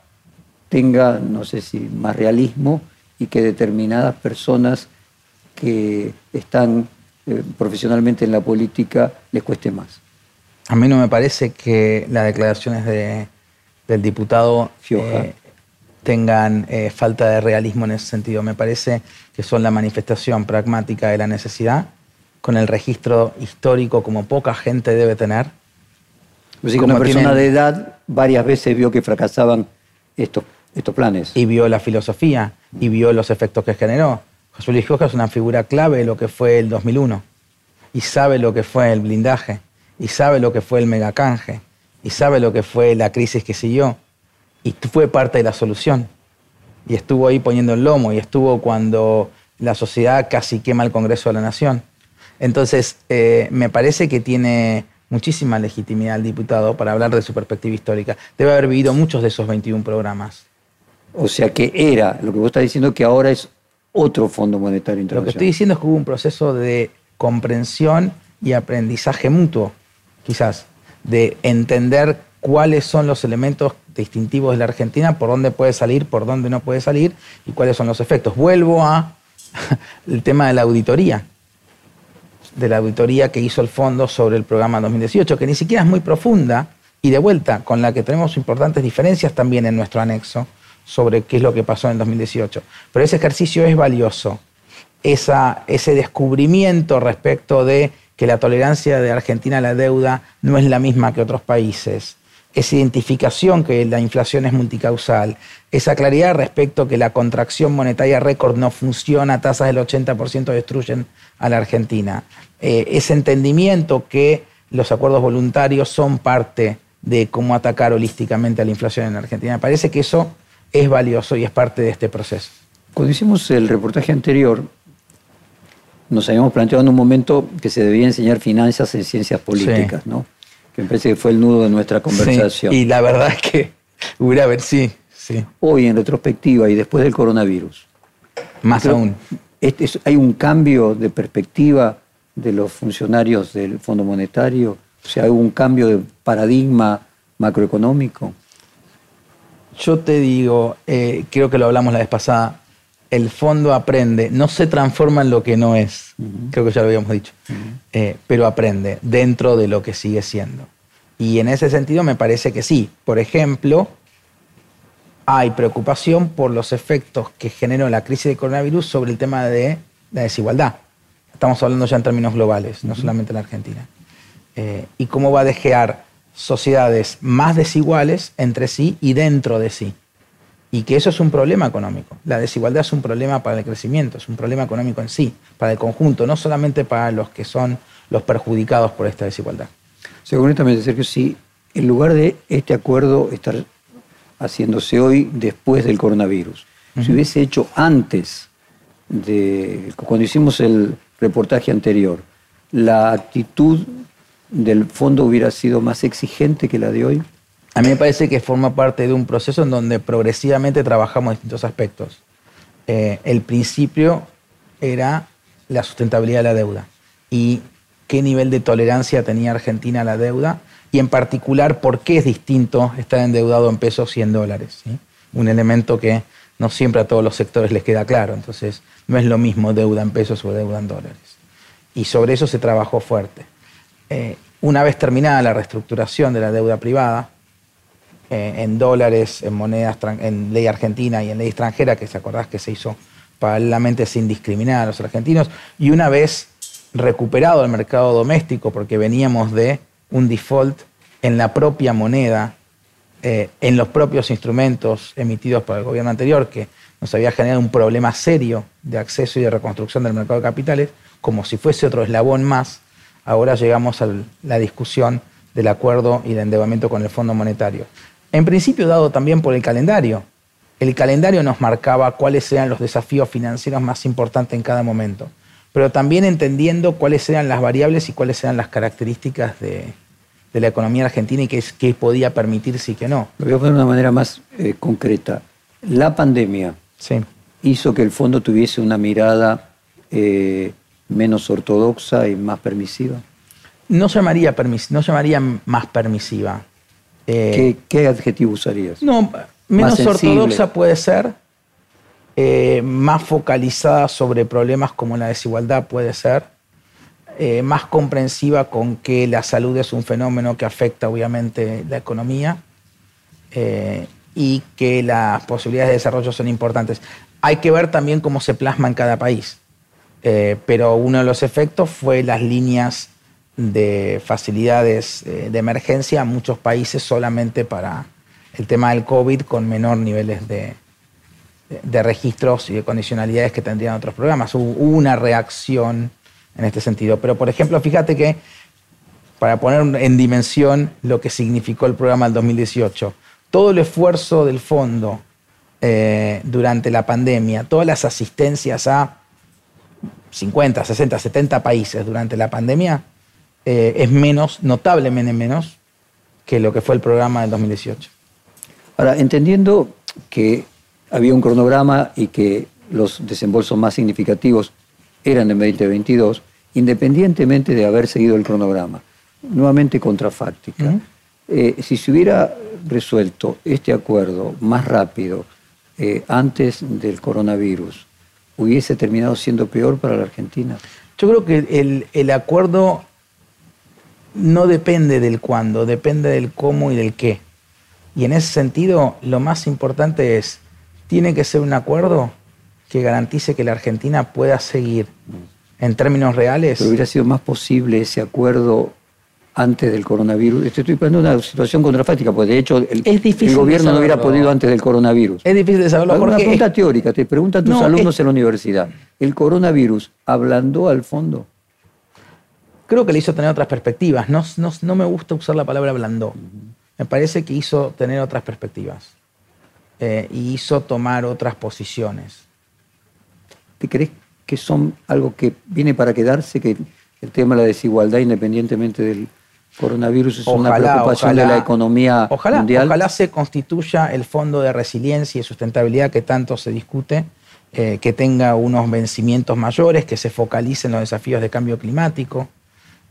tenga, no sé si más realismo y que determinadas personas que están eh, profesionalmente en la política les cueste más. A mí no me parece que las declaraciones de- del diputado Gioja. eh, tengan eh, falta de realismo en ese sentido. Me parece que son la manifestación pragmática de la necesidad con el registro histórico como poca gente debe tener. Pues una persona de edad varias veces vio que fracasaban estos, estos planes. Y vio la filosofía y vio los efectos que generó. José Luis Gioja es una figura clave de lo que fue el 2001 y sabe lo que fue el blindaje y sabe lo que fue el megacanje y sabe lo que fue la crisis que siguió y fue parte de la solución y estuvo ahí poniendo el lomo y estuvo cuando la sociedad casi quema el Congreso de la Nación. Entonces, eh, me parece que tiene muchísima legitimidad el diputado para hablar de su perspectiva histórica. Debe haber vivido muchos de esos 21 programas. O sea que era, lo que vos estás diciendo que ahora es otro Fondo Monetario Internacional. Lo que estoy diciendo es que hubo un proceso de comprensión y aprendizaje mutuo, quizás, de entender cuáles son los elementos distintivos de la Argentina, por dónde puede salir, por dónde no puede salir y cuáles son los efectos. Vuelvo a (laughs) el tema de la auditoría, de la auditoría que hizo el fondo sobre el programa 2018, que ni siquiera es muy profunda y de vuelta, con la que tenemos importantes diferencias también en nuestro anexo sobre qué es lo que pasó en 2018. Pero ese ejercicio es valioso, esa, ese descubrimiento respecto de que la tolerancia de Argentina a la deuda no es la misma que otros países, esa identificación que la inflación es multicausal, esa claridad respecto que la contracción monetaria récord no funciona, tasas del 80% destruyen a la Argentina, eh, ese entendimiento que los acuerdos voluntarios son parte de cómo atacar holísticamente a la inflación en Argentina. Me parece que eso es valioso y es parte de este proceso. Cuando hicimos el reportaje anterior, nos habíamos planteado en un momento que se debía enseñar finanzas en ciencias políticas, ¿no? Que me parece que fue el nudo de nuestra conversación. y la verdad es que hubiera ver, sí, sí. Hoy, en retrospectiva y después del coronavirus. Más aún. Este hay un cambio de perspectiva de los funcionarios del Fondo Monetario. O sea, hay un cambio de paradigma macroeconómico. Yo te digo, eh, creo que lo hablamos la vez pasada, el fondo aprende, no se transforma en lo que no es, creo que ya lo habíamos dicho, eh, pero aprende dentro de lo que sigue siendo. Y en ese sentido me parece que sí. Por ejemplo, hay preocupación por los efectos que generó la crisis de coronavirus sobre el tema de la desigualdad. Estamos hablando ya en términos globales, no solamente en la Argentina. Eh, y cómo va a dejar sociedades más desiguales entre sí y dentro de sí y que eso es un problema económico. La desigualdad es un problema para el crecimiento, es un problema económico en sí, para el conjunto, no solamente para los que son los perjudicados por esta desigualdad. Seguramente, Sergio, si en lugar de este acuerdo estar haciéndose hoy después del coronavirus, si hubiese hecho antes de cuando hicimos el reportaje anterior, la actitud del fondo hubiera sido más exigente que la de hoy. A mí me parece que forma parte de un proceso en donde progresivamente trabajamos distintos aspectos. Eh, el principio era la sustentabilidad de la deuda y qué nivel de tolerancia tenía Argentina a la deuda y en particular por qué es distinto estar endeudado en pesos y en dólares. Un elemento que no siempre a todos los sectores les queda claro. Entonces, no es lo mismo deuda en pesos o deuda en dólares. Y sobre eso se trabajó fuerte. Eh, una vez terminada la reestructuración de la deuda privada, eh, en dólares, en moneda, en ley argentina y en ley extranjera, que se acordás que se hizo paralelamente sin discriminar a los argentinos, y una vez recuperado el mercado doméstico, porque veníamos de un default en la propia moneda, eh, en los propios instrumentos emitidos por el gobierno anterior, que nos había generado un problema serio de acceso y de reconstrucción del mercado de capitales, como si fuese otro eslabón más, ahora llegamos a la discusión del acuerdo y de endeudamiento con el Fondo Monetario. En principio dado también por el calendario. El calendario nos marcaba cuáles eran los desafíos financieros más importantes en cada momento, pero también entendiendo cuáles eran las variables y cuáles eran las características de, la economía argentina y qué, podía permitirse y qué no. Lo voy a poner de una manera más eh, concreta. La pandemia hizo que el fondo tuviese una mirada eh, menos ortodoxa y más permisiva. No llamaría, no llamaría más permisiva. Eh, ¿Qué, adjetivo usarías? No, menos ortodoxa puede ser, eh, más focalizada sobre problemas como la desigualdad puede ser, eh, más comprensiva con que la salud es un fenómeno que afecta obviamente la economía y que las posibilidades de desarrollo son importantes. Hay que ver también cómo se plasma en cada país, Eh, pero uno de los efectos fue las líneas de facilidades eh, de emergencia a muchos países solamente para el tema del COVID con menor niveles de, registros y de condicionalidades que tendrían otros programas. Hubo una reacción en este sentido. Pero, por ejemplo, fíjate que, para poner en dimensión lo que significó el programa del 2018, todo el esfuerzo del fondo eh, durante la pandemia, todas las asistencias a 50, 60, 70 países durante la pandemia, eh, es menos, notablemente menos, que lo que fue el programa del 2018. Ahora, entendiendo que había un cronograma y que los desembolsos más significativos eran en 2022, independientemente de haber seguido el cronograma. Nuevamente contrafáctica. Eh, si se hubiera resuelto este acuerdo más rápido eh, antes del coronavirus, ¿hubiese terminado siendo peor para la Argentina? Yo creo que el, el acuerdo no depende del cuándo, depende del cómo y del qué. Y en ese sentido, lo más importante es, tiene que ser un acuerdo que garantice que la Argentina pueda seguir en términos reales. Pero hubiera sido más posible ese acuerdo antes del coronavirus. Estoy poniendo una situación contrafáctica, porque de hecho el, el gobierno no hubiera podido antes del coronavirus. Es difícil de saberlo. Una pregunta teórica, te preguntan tus alumnos en la universidad. ¿El coronavirus ablandó al fondo? Creo que le hizo tener otras perspectivas. No, no, me gusta usar la palabra ablandó. Me parece que hizo tener otras perspectivas. Eh, y hizo tomar otras posiciones. ¿Te crees que son algo que viene para quedarse, que el tema de la desigualdad, independientemente del coronavirus, es una preocupación de la economía ojalá, mundial. Ojalá se constituya el fondo de resiliencia y sustentabilidad que tanto se discute, eh, que tenga unos vencimientos mayores, que se focalice en los desafíos de cambio climático,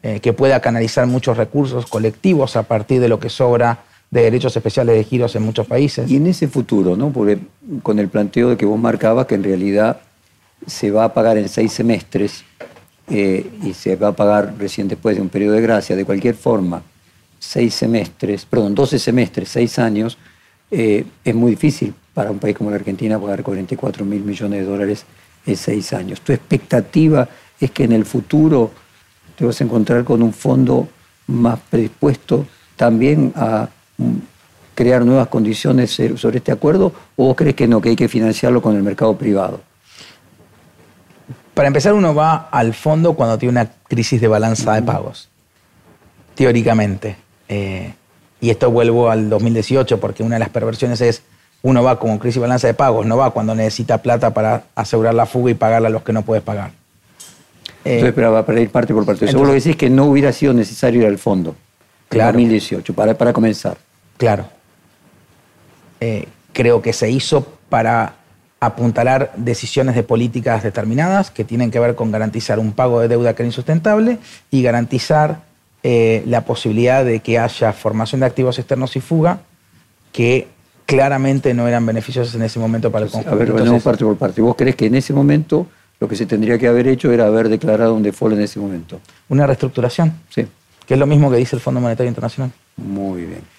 eh, que pueda canalizar muchos recursos colectivos a partir de lo que sobra de derechos especiales de giros en muchos países. Y en ese futuro, ¿no? Porque con el planteo de que vos marcabas que en realidad se va a pagar en seis semestres eh, y se va a pagar recién después de un periodo de gracia, de cualquier forma, seis semestres, perdón, 12 semestres, seis años, eh, es muy difícil para un país como la Argentina pagar 44 mil millones de dólares en seis años. ¿Tu expectativa es que en el futuro te vas a encontrar con un fondo más predispuesto también a mm, crear nuevas condiciones sobre este acuerdo o crees que no, que hay que financiarlo con el mercado privado? Para empezar, uno va al fondo cuando tiene una crisis de balanza de pagos, teóricamente. Eh, y esto vuelvo al 2018, porque una de las perversiones es, uno va como crisis de balanza de pagos, no va cuando necesita plata para asegurar la fuga y pagarle a los que no puedes pagar. Entonces, pero para ir parte por parte. Entonces, lo que decís que no hubiera sido necesario ir al fondo claro, en 2018, para, para comenzar. Claro. Eh, creo que se hizo para apuntalar decisiones de políticas determinadas que tienen que ver con garantizar un pago de deuda que era insustentable y garantizar eh, la posibilidad de que haya formación de activos externos y fuga que claramente no eran beneficiosos en ese momento para el conjunto. A ver, bueno, parte por parte. ¿Vos crees que en ese momento lo que se tendría que haber hecho era haber declarado un default en ese momento? Una reestructuración. Sí. Que es lo mismo que dice el Fondo Monetario Internacional. Muy bien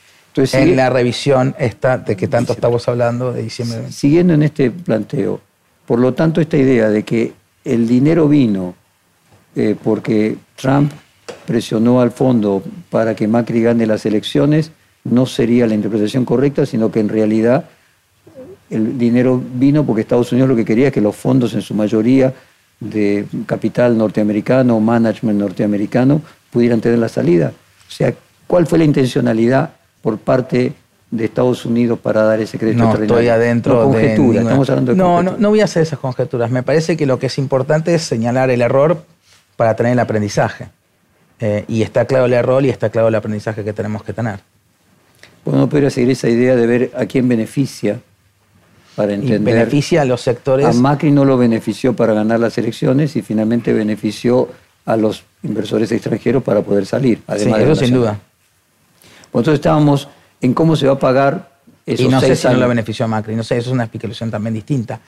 en la revisión esta de que tanto estamos hablando de diciembre. Siguiendo en este planteo, por lo tanto, esta idea de que el dinero vino eh, porque Trump presionó al fondo para que Macri gane las elecciones, no sería la interpretación correcta, sino que en realidad el dinero vino porque Estados Unidos lo que quería es que los fondos en su mayoría de capital norteamericano, management norteamericano, pudieran tener la salida. O sea, ¿cuál fue la intencionalidad por parte de Estados Unidos para dar ese crédito no estoy adentro no, de estamos hablando de no, no, no voy a hacer esas conjeturas. Me parece que lo que es importante es señalar el error para tener el aprendizaje. Eh, y está claro el error y está claro el aprendizaje que tenemos que tener. Bueno, no podría seguir esa idea de ver a quién beneficia para entender. Y beneficia a los sectores. A Macri no lo benefició para ganar las elecciones y finalmente benefició a los inversores extranjeros para poder salir. Además sí, eso sin duda. Pues entonces estábamos en cómo se va a pagar esos Y no sé si no lo benefició a Macri, no sé, eso es una explicación también distinta.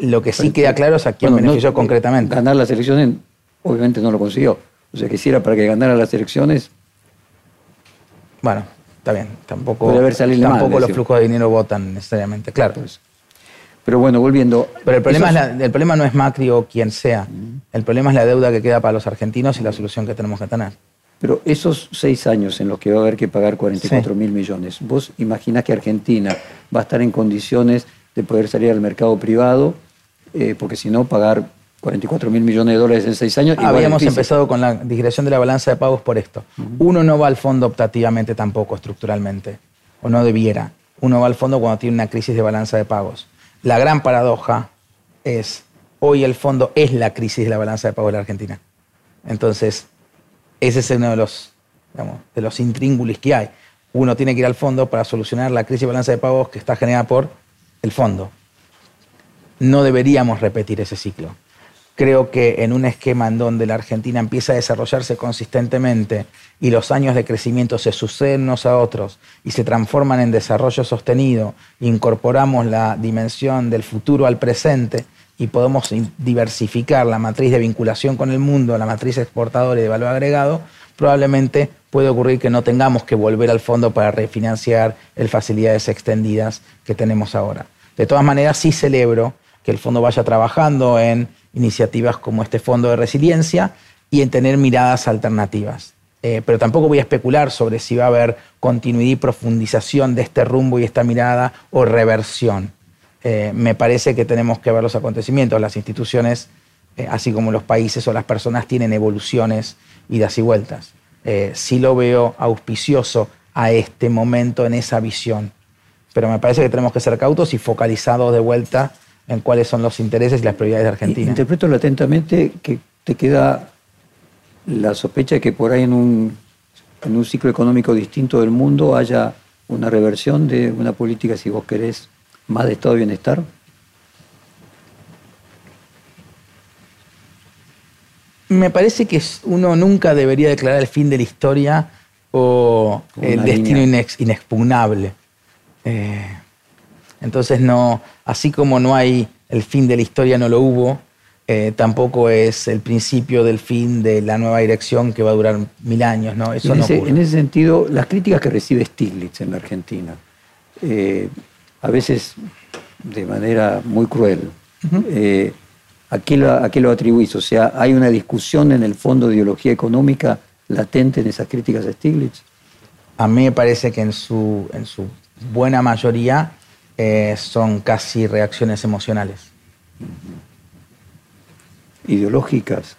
Lo que sí queda claro es a quién benefició concretamente. Ganar las elecciones, obviamente no lo consiguió. O sea, quisiera para que ganara las elecciones. Bueno, está bien, tampoco, tampoco los flujos de dinero votan necesariamente, claro. Pero bueno, volviendo. Pero el problema, esos- es la- el problema no es Macri o quien sea. El problema es la deuda que queda para los argentinos y la solución que tenemos que tener. Pero esos seis años en los que va a haber que pagar 44 mil millones, ¿vos imaginás que Argentina va a estar en condiciones de poder salir al mercado privado? Eh, porque si no, pagar 44 mil millones de dólares en seis años. Habíamos empezado con la digresión de la balanza de pagos por esto. Uno no va al fondo optativamente tampoco, estructuralmente, o no debiera. Uno va al fondo cuando tiene una crisis de balanza de pagos. La gran paradoja es, hoy el fondo es la crisis de la balanza de pagos de la Argentina. Entonces, ese es uno de los, digamos, de los intríngulis que hay. Uno tiene que ir al fondo para solucionar la crisis de balanza de pagos que está generada por el fondo. No deberíamos repetir ese ciclo. Creo que en un esquema en donde la Argentina empieza a desarrollarse consistentemente y los años de crecimiento se suceden unos a otros y se transforman en desarrollo sostenido, incorporamos la dimensión del futuro al presente y podemos diversificar la matriz de vinculación con el mundo, la matriz exportadora de valor agregado, probablemente puede ocurrir que no tengamos que volver al fondo para refinanciar el facilidades extendidas que tenemos ahora. De todas maneras, sí celebro que el fondo vaya trabajando en iniciativas como este fondo de resiliencia y en tener miradas alternativas. Eh, pero tampoco voy a especular sobre si va a haber continuidad y profundización de este rumbo y esta mirada o reversión. Eh, me parece que tenemos que ver los acontecimientos, las instituciones, eh, así como los países o las personas tienen evoluciones, idas y vueltas. Eh, sí lo veo auspicioso a este momento en esa visión, pero me parece que tenemos que ser cautos y focalizados de vuelta en cuáles son los intereses y las prioridades de Argentina. Interpreto atentamente que te queda la sospecha de que por ahí en un, en un ciclo económico distinto del mundo haya una reversión de una política, si vos querés, más de estado de bienestar. Me parece que uno nunca debería declarar el fin de la historia o Una el destino inex- inexpugnable. Eh, entonces, no, así como no hay el fin de la historia, no lo hubo, eh, tampoco es el principio del fin de la nueva dirección que va a durar mil años. ¿no? Eso en, no ese, ocurre. en ese sentido, las críticas que recibe Stiglitz en la Argentina, eh, a veces de manera muy cruel, eh, ¿a, qué lo, ¿a qué lo atribuís? O sea, ¿hay una discusión en el fondo de ideología económica latente en esas críticas a Stiglitz? A mí me parece que en su, en su buena mayoría eh, son casi reacciones emocionales. Ideológicas.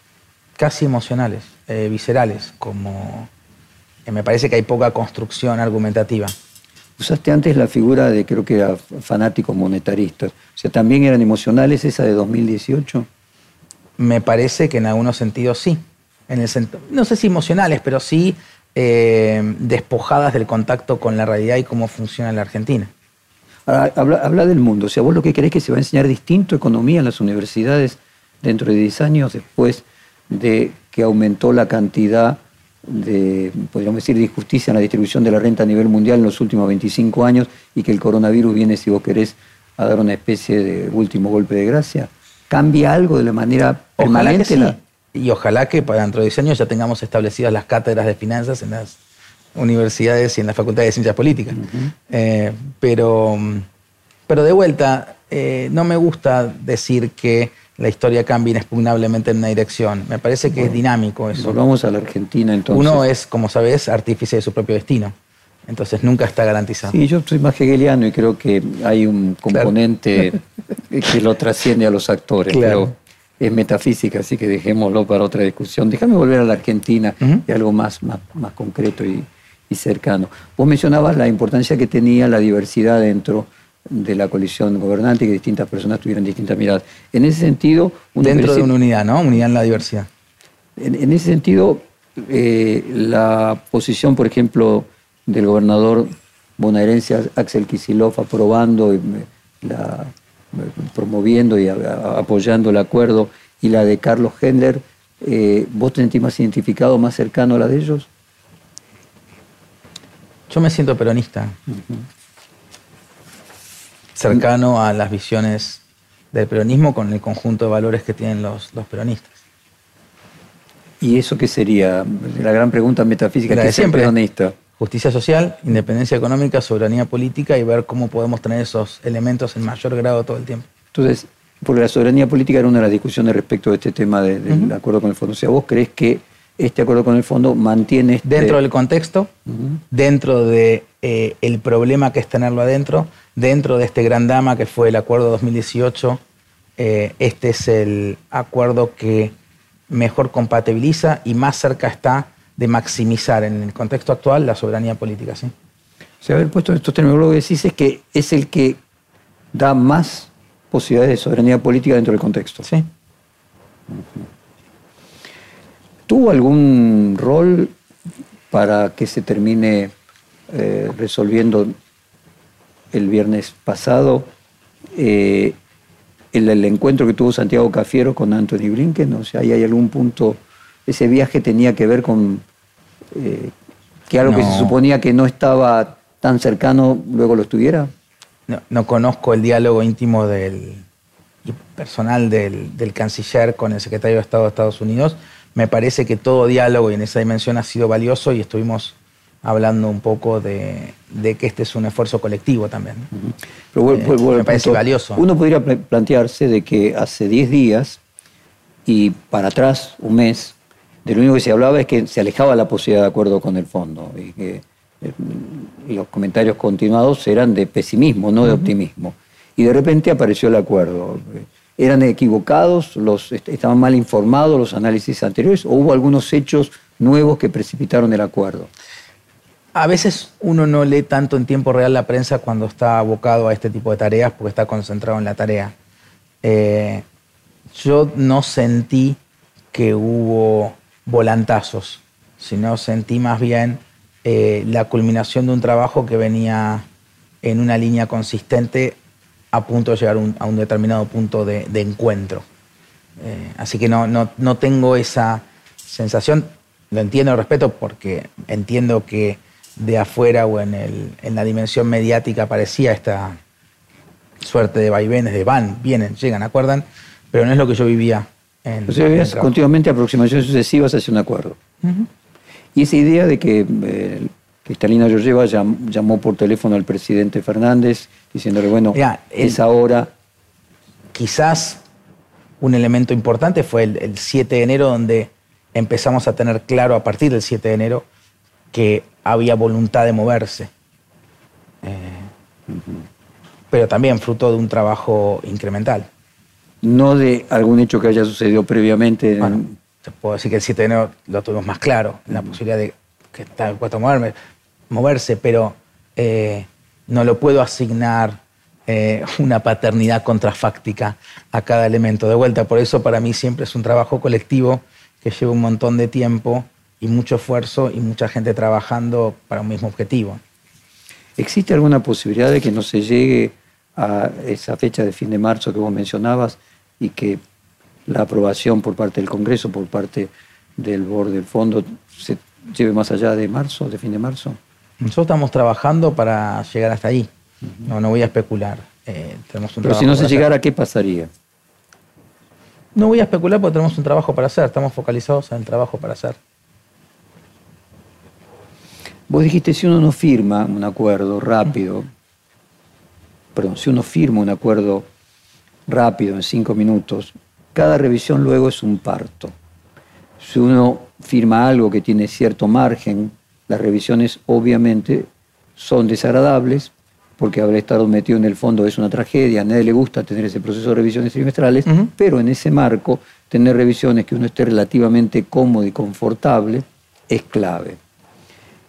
casi emocionales, eh, viscerales, como eh, me parece que hay poca construcción argumentativa. Usaste antes la figura de, creo que era fanáticos monetaristas. O sea, ¿también eran emocionales esa de 2018? Me parece que en algunos sentidos sí. En el sent- no sé si emocionales, pero sí eh, despojadas del contacto con la realidad y cómo funciona la Argentina. Ahora, habla, habla del mundo. O sea, vos lo que querés que se va a enseñar distinto economía en las universidades dentro de 10 años después de que aumentó la cantidad de, podríamos decir, de injusticia en la distribución de la renta a nivel mundial en los últimos 25 años y que el coronavirus viene, si vos querés, a dar una especie de último golpe de gracia. ¿Cambia algo de la manera Ojalá que permanente? sí. Y ojalá que para dentro de 10 años ya tengamos establecidas las cátedras de finanzas en las universidades y en la Facultad de Ciencias Políticas. Eh, pero, pero de vuelta, eh, no me gusta decir que la historia cambia inexpugnablemente en una dirección. Me parece que es dinámico eso. Volvamos a la Argentina entonces. Uno es, como sabes, artífice de su propio destino. Entonces nunca está garantizado. Sí, yo soy más hegeliano y creo que hay un componente (laughs) que lo trasciende a los actores, Claro. pero es metafísica, así que dejémoslo para otra discusión. Déjame volver a la Argentina Ujú. y algo más, más, más concreto y, y cercano. Vos mencionabas la importancia que tenía la diversidad dentro de la coalición gobernante y que distintas personas tuvieran distintas miradas. En ese sentido, Dentro de una unidad, ¿no? Unidad en la diversidad. en, en ese sentido, eh, la posición, por ejemplo, del gobernador bonaerense Axel Kicillof aprobando, y, me- la- me- promoviendo y a- apoyando el acuerdo, y la de Carlos Hendler, eh, ¿vos te sentís más identificado, más cercano a la de ellos? Yo me siento peronista. Cercano a las visiones del peronismo con el conjunto de valores que tienen los, los peronistas. ¿Y eso qué sería? La gran pregunta metafísica, que de es siempre. peronista. Justicia social, independencia económica, soberanía política y ver cómo podemos tener esos elementos en mayor grado todo el tiempo. Entonces, porque la soberanía política era una de las discusiones respecto de este tema del acuerdo con el fondo. O sea, ¿vos crees que este acuerdo con el fondo mantiene... Este... Dentro del contexto, dentro del de, eh, problema que es tenerlo adentro, dentro de este gran dama que fue el acuerdo 2018, eh, este es el acuerdo que mejor compatibiliza y más cerca está de maximizar en el contexto actual la soberanía política. ¿sí? O sea, haber puesto en estos términos lo que decís es que es el que da más posibilidades de soberanía política dentro del contexto. Sí. ¿Tuvo algún rol para que se termine eh, resolviendo el viernes pasado eh, el, encuentro que tuvo Santiago Cafiero con Anthony Blinken? O sea, ¿hay algún punto, ese viaje tenía que ver con eh, que algo que se suponía que no estaba tan cercano luego lo estuviera? No, conozco el diálogo íntimo del, y personal del, del canciller con el secretario de Estado de Estados Unidos me parece que todo diálogo y en esa dimensión ha sido valioso y estuvimos hablando un poco de, que este es un esfuerzo colectivo también. Eh, me parece valioso. Uno podría plantearse de que hace 10 días y para atrás, un mes, de lo único que se hablaba es que se alejaba la posibilidad de acuerdo con el fondo y que eh, los comentarios continuados eran de pesimismo, no de optimismo. Y de repente apareció el acuerdo eran equivocados, los, estaban mal informados los análisis anteriores o hubo algunos hechos nuevos que precipitaron el acuerdo? A veces uno no lee tanto en tiempo real la prensa cuando está abocado a este tipo de tareas porque está concentrado en la tarea. Eh, yo no sentí que hubo volantazos, sino sentí más bien eh, la culminación de un trabajo que venía en una línea consistente a punto de llegar a un determinado punto de, encuentro. Eh, así que no, no, tengo esa sensación, lo entiendo, lo respeto, porque entiendo que de afuera o en, el, en la dimensión mediática parecía esta suerte de vaivenes, de van, vienen, llegan, acuerdan, pero no es lo que yo vivía. En, o sea, continuamente aproximaciones sucesivas hacia un acuerdo. Y esa idea de que eh, Cristalina Georgieva llamó por teléfono al presidente Fernández diciéndole, bueno, es ahora. Quizás un elemento importante fue el, 7 de enero, donde empezamos a tener claro a partir del 7 de enero que había voluntad de moverse. Eh, pero también fruto de un trabajo incremental. No de algún hecho que haya sucedido previamente. Bueno, te puedo decir que el 7 de enero lo tuvimos más claro, la posibilidad de que estaba dispuesto a moverme moverse, pero eh, no lo puedo asignar eh, una paternidad contrafáctica a cada elemento. De vuelta, por eso para mí siempre es un trabajo colectivo que lleva un montón de tiempo y mucho esfuerzo y mucha gente trabajando para un mismo objetivo. ¿Existe alguna posibilidad de que no se llegue a esa fecha de fin de marzo que vos mencionabas y que la aprobación por parte del Congreso, por parte del borde del fondo, se lleve más allá de marzo, de fin de marzo? Nosotros estamos trabajando para llegar hasta ahí. No, no voy a especular. Eh, tenemos un Pero si no se llegara, ¿qué pasaría? No voy a especular porque tenemos un trabajo para hacer. Estamos focalizados en el trabajo para hacer. Vos dijiste, si uno no firma un acuerdo rápido, perdón, si uno firma un acuerdo rápido en cinco minutos, cada revisión luego es un parto. Si uno firma algo que tiene cierto margen, las revisiones obviamente son desagradables porque haber estado metido en el fondo es una tragedia, a nadie le gusta tener ese proceso de revisiones trimestrales, pero en ese marco tener revisiones que uno esté relativamente cómodo y confortable es clave.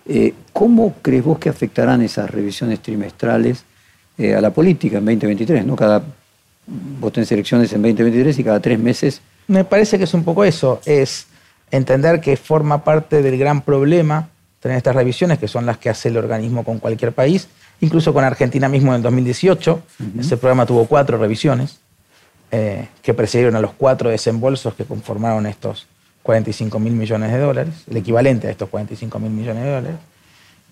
Eh, ¿Cómo crees vos que afectarán esas revisiones trimestrales eh, a la política en 2023? ¿no? Cada, vos tenés elecciones en 2023 y cada tres meses... Me parece que es un poco eso, es entender que forma parte del gran problema tener estas revisiones, que son las que hace el organismo con cualquier país, incluso con Argentina mismo en el 2018. Ese programa tuvo cuatro revisiones eh, que precedieron a los cuatro desembolsos que conformaron estos 45 mil millones de dólares, el equivalente a estos 45 mil millones de dólares.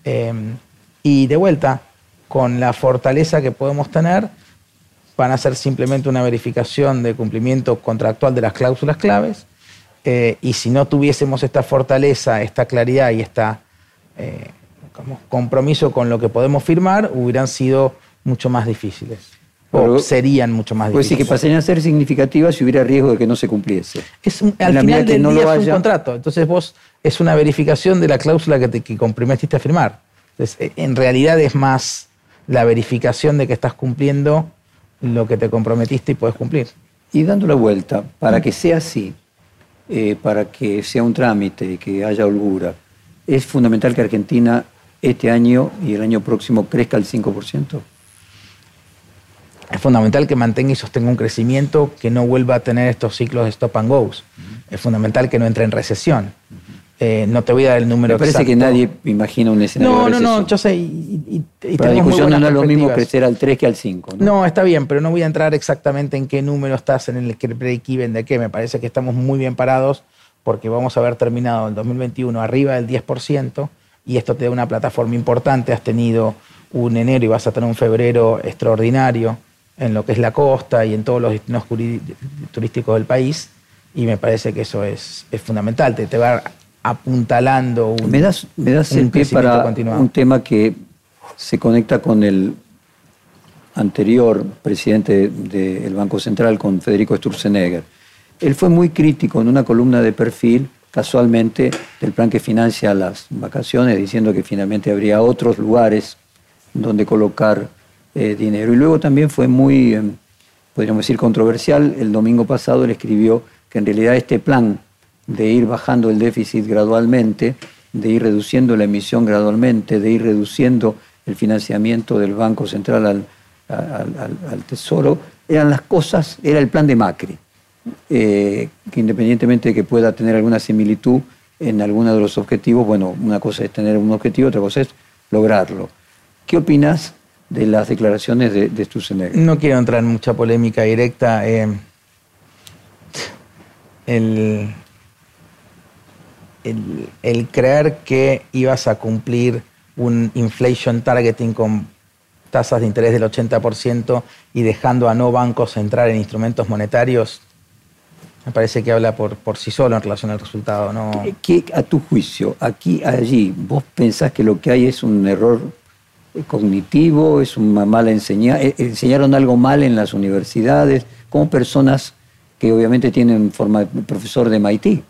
Eh, y de vuelta, con la fortaleza que podemos tener, van a ser simplemente una verificación de cumplimiento contractual de las cláusulas claves. Eh, y si no tuviésemos esta fortaleza, esta claridad y esta eh, compromiso con lo que podemos firmar hubieran sido mucho más difíciles. O serían mucho más difíciles. Pues sí, que pasarían a ser significativas si hubiera riesgo de que no se cumpliese. Es al final del no día es un contrato. Entonces vos es una verificación de la cláusula que te que comprometiste a firmar. Entonces, e, en realidad es más la verificación de que estás cumpliendo lo que te comprometiste y puedes cumplir. Y dando la vuelta, para que sea así, eh, para que sea un trámite, que haya holgura, es fundamental que Argentina este año y el año próximo crezca al 5% es fundamental que mantenga y sostenga un crecimiento que no vuelva a tener estos ciclos de stop and goes. Es fundamental que no entre en recesión. Eh, no te voy a dar el número Me parece que nadie imagina un escenario no, de recesión. No, no, yo sé. Y, la discusión no es lo mismo crecer al 3 que al 5. ¿no? ¿no? está bien, pero no voy a entrar exactamente en qué número estás en el break-even de qué. Me parece que estamos muy bien parados porque vamos a haber terminado el 2021 arriba del 10% y esto te da una plataforma importante. Has tenido un enero y vas a tener un febrero extraordinario en lo que es la costa y en todos los destinos turísticos del país. Y me parece que eso es, es fundamental, te, te va apuntalando un Me das, me das el pie para un tema que se conecta con el anterior presidente del Banco Central, con Federico Sturzenegger. Él fue muy crítico en una columna de perfil, casualmente, del plan que financia las vacaciones, diciendo que finalmente habría otros lugares donde colocar eh, dinero. Y luego también fue muy, em, podríamos decir, controversial. El domingo pasado él escribió que en realidad este plan de ir bajando el déficit gradualmente, de ir reduciendo la emisión gradualmente, de ir reduciendo el financiamiento del Banco Central al, Tesoro, eran las cosas, era el plan de Macri, eh, que independientemente de que pueda tener alguna similitud en alguno de los objetivos, bueno, una cosa es tener un objetivo, otra cosa es lograrlo. ¿Qué opinas de las declaraciones de, de No quiero entrar en mucha polémica directa. Eh, el, el, creer que ibas a cumplir un inflation targeting con tasas de interés del 80% y dejando a no bancos entrar en instrumentos monetarios, me parece que habla por, por sí solo en relación al resultado. ¿no? ¿Qué, a tu juicio, aquí, allí, vos pensás que lo que hay es un error cognitivo, es una mala enseñanza, eh, enseñaron algo mal en las universidades, como personas que obviamente tienen forma de profesor de MIT,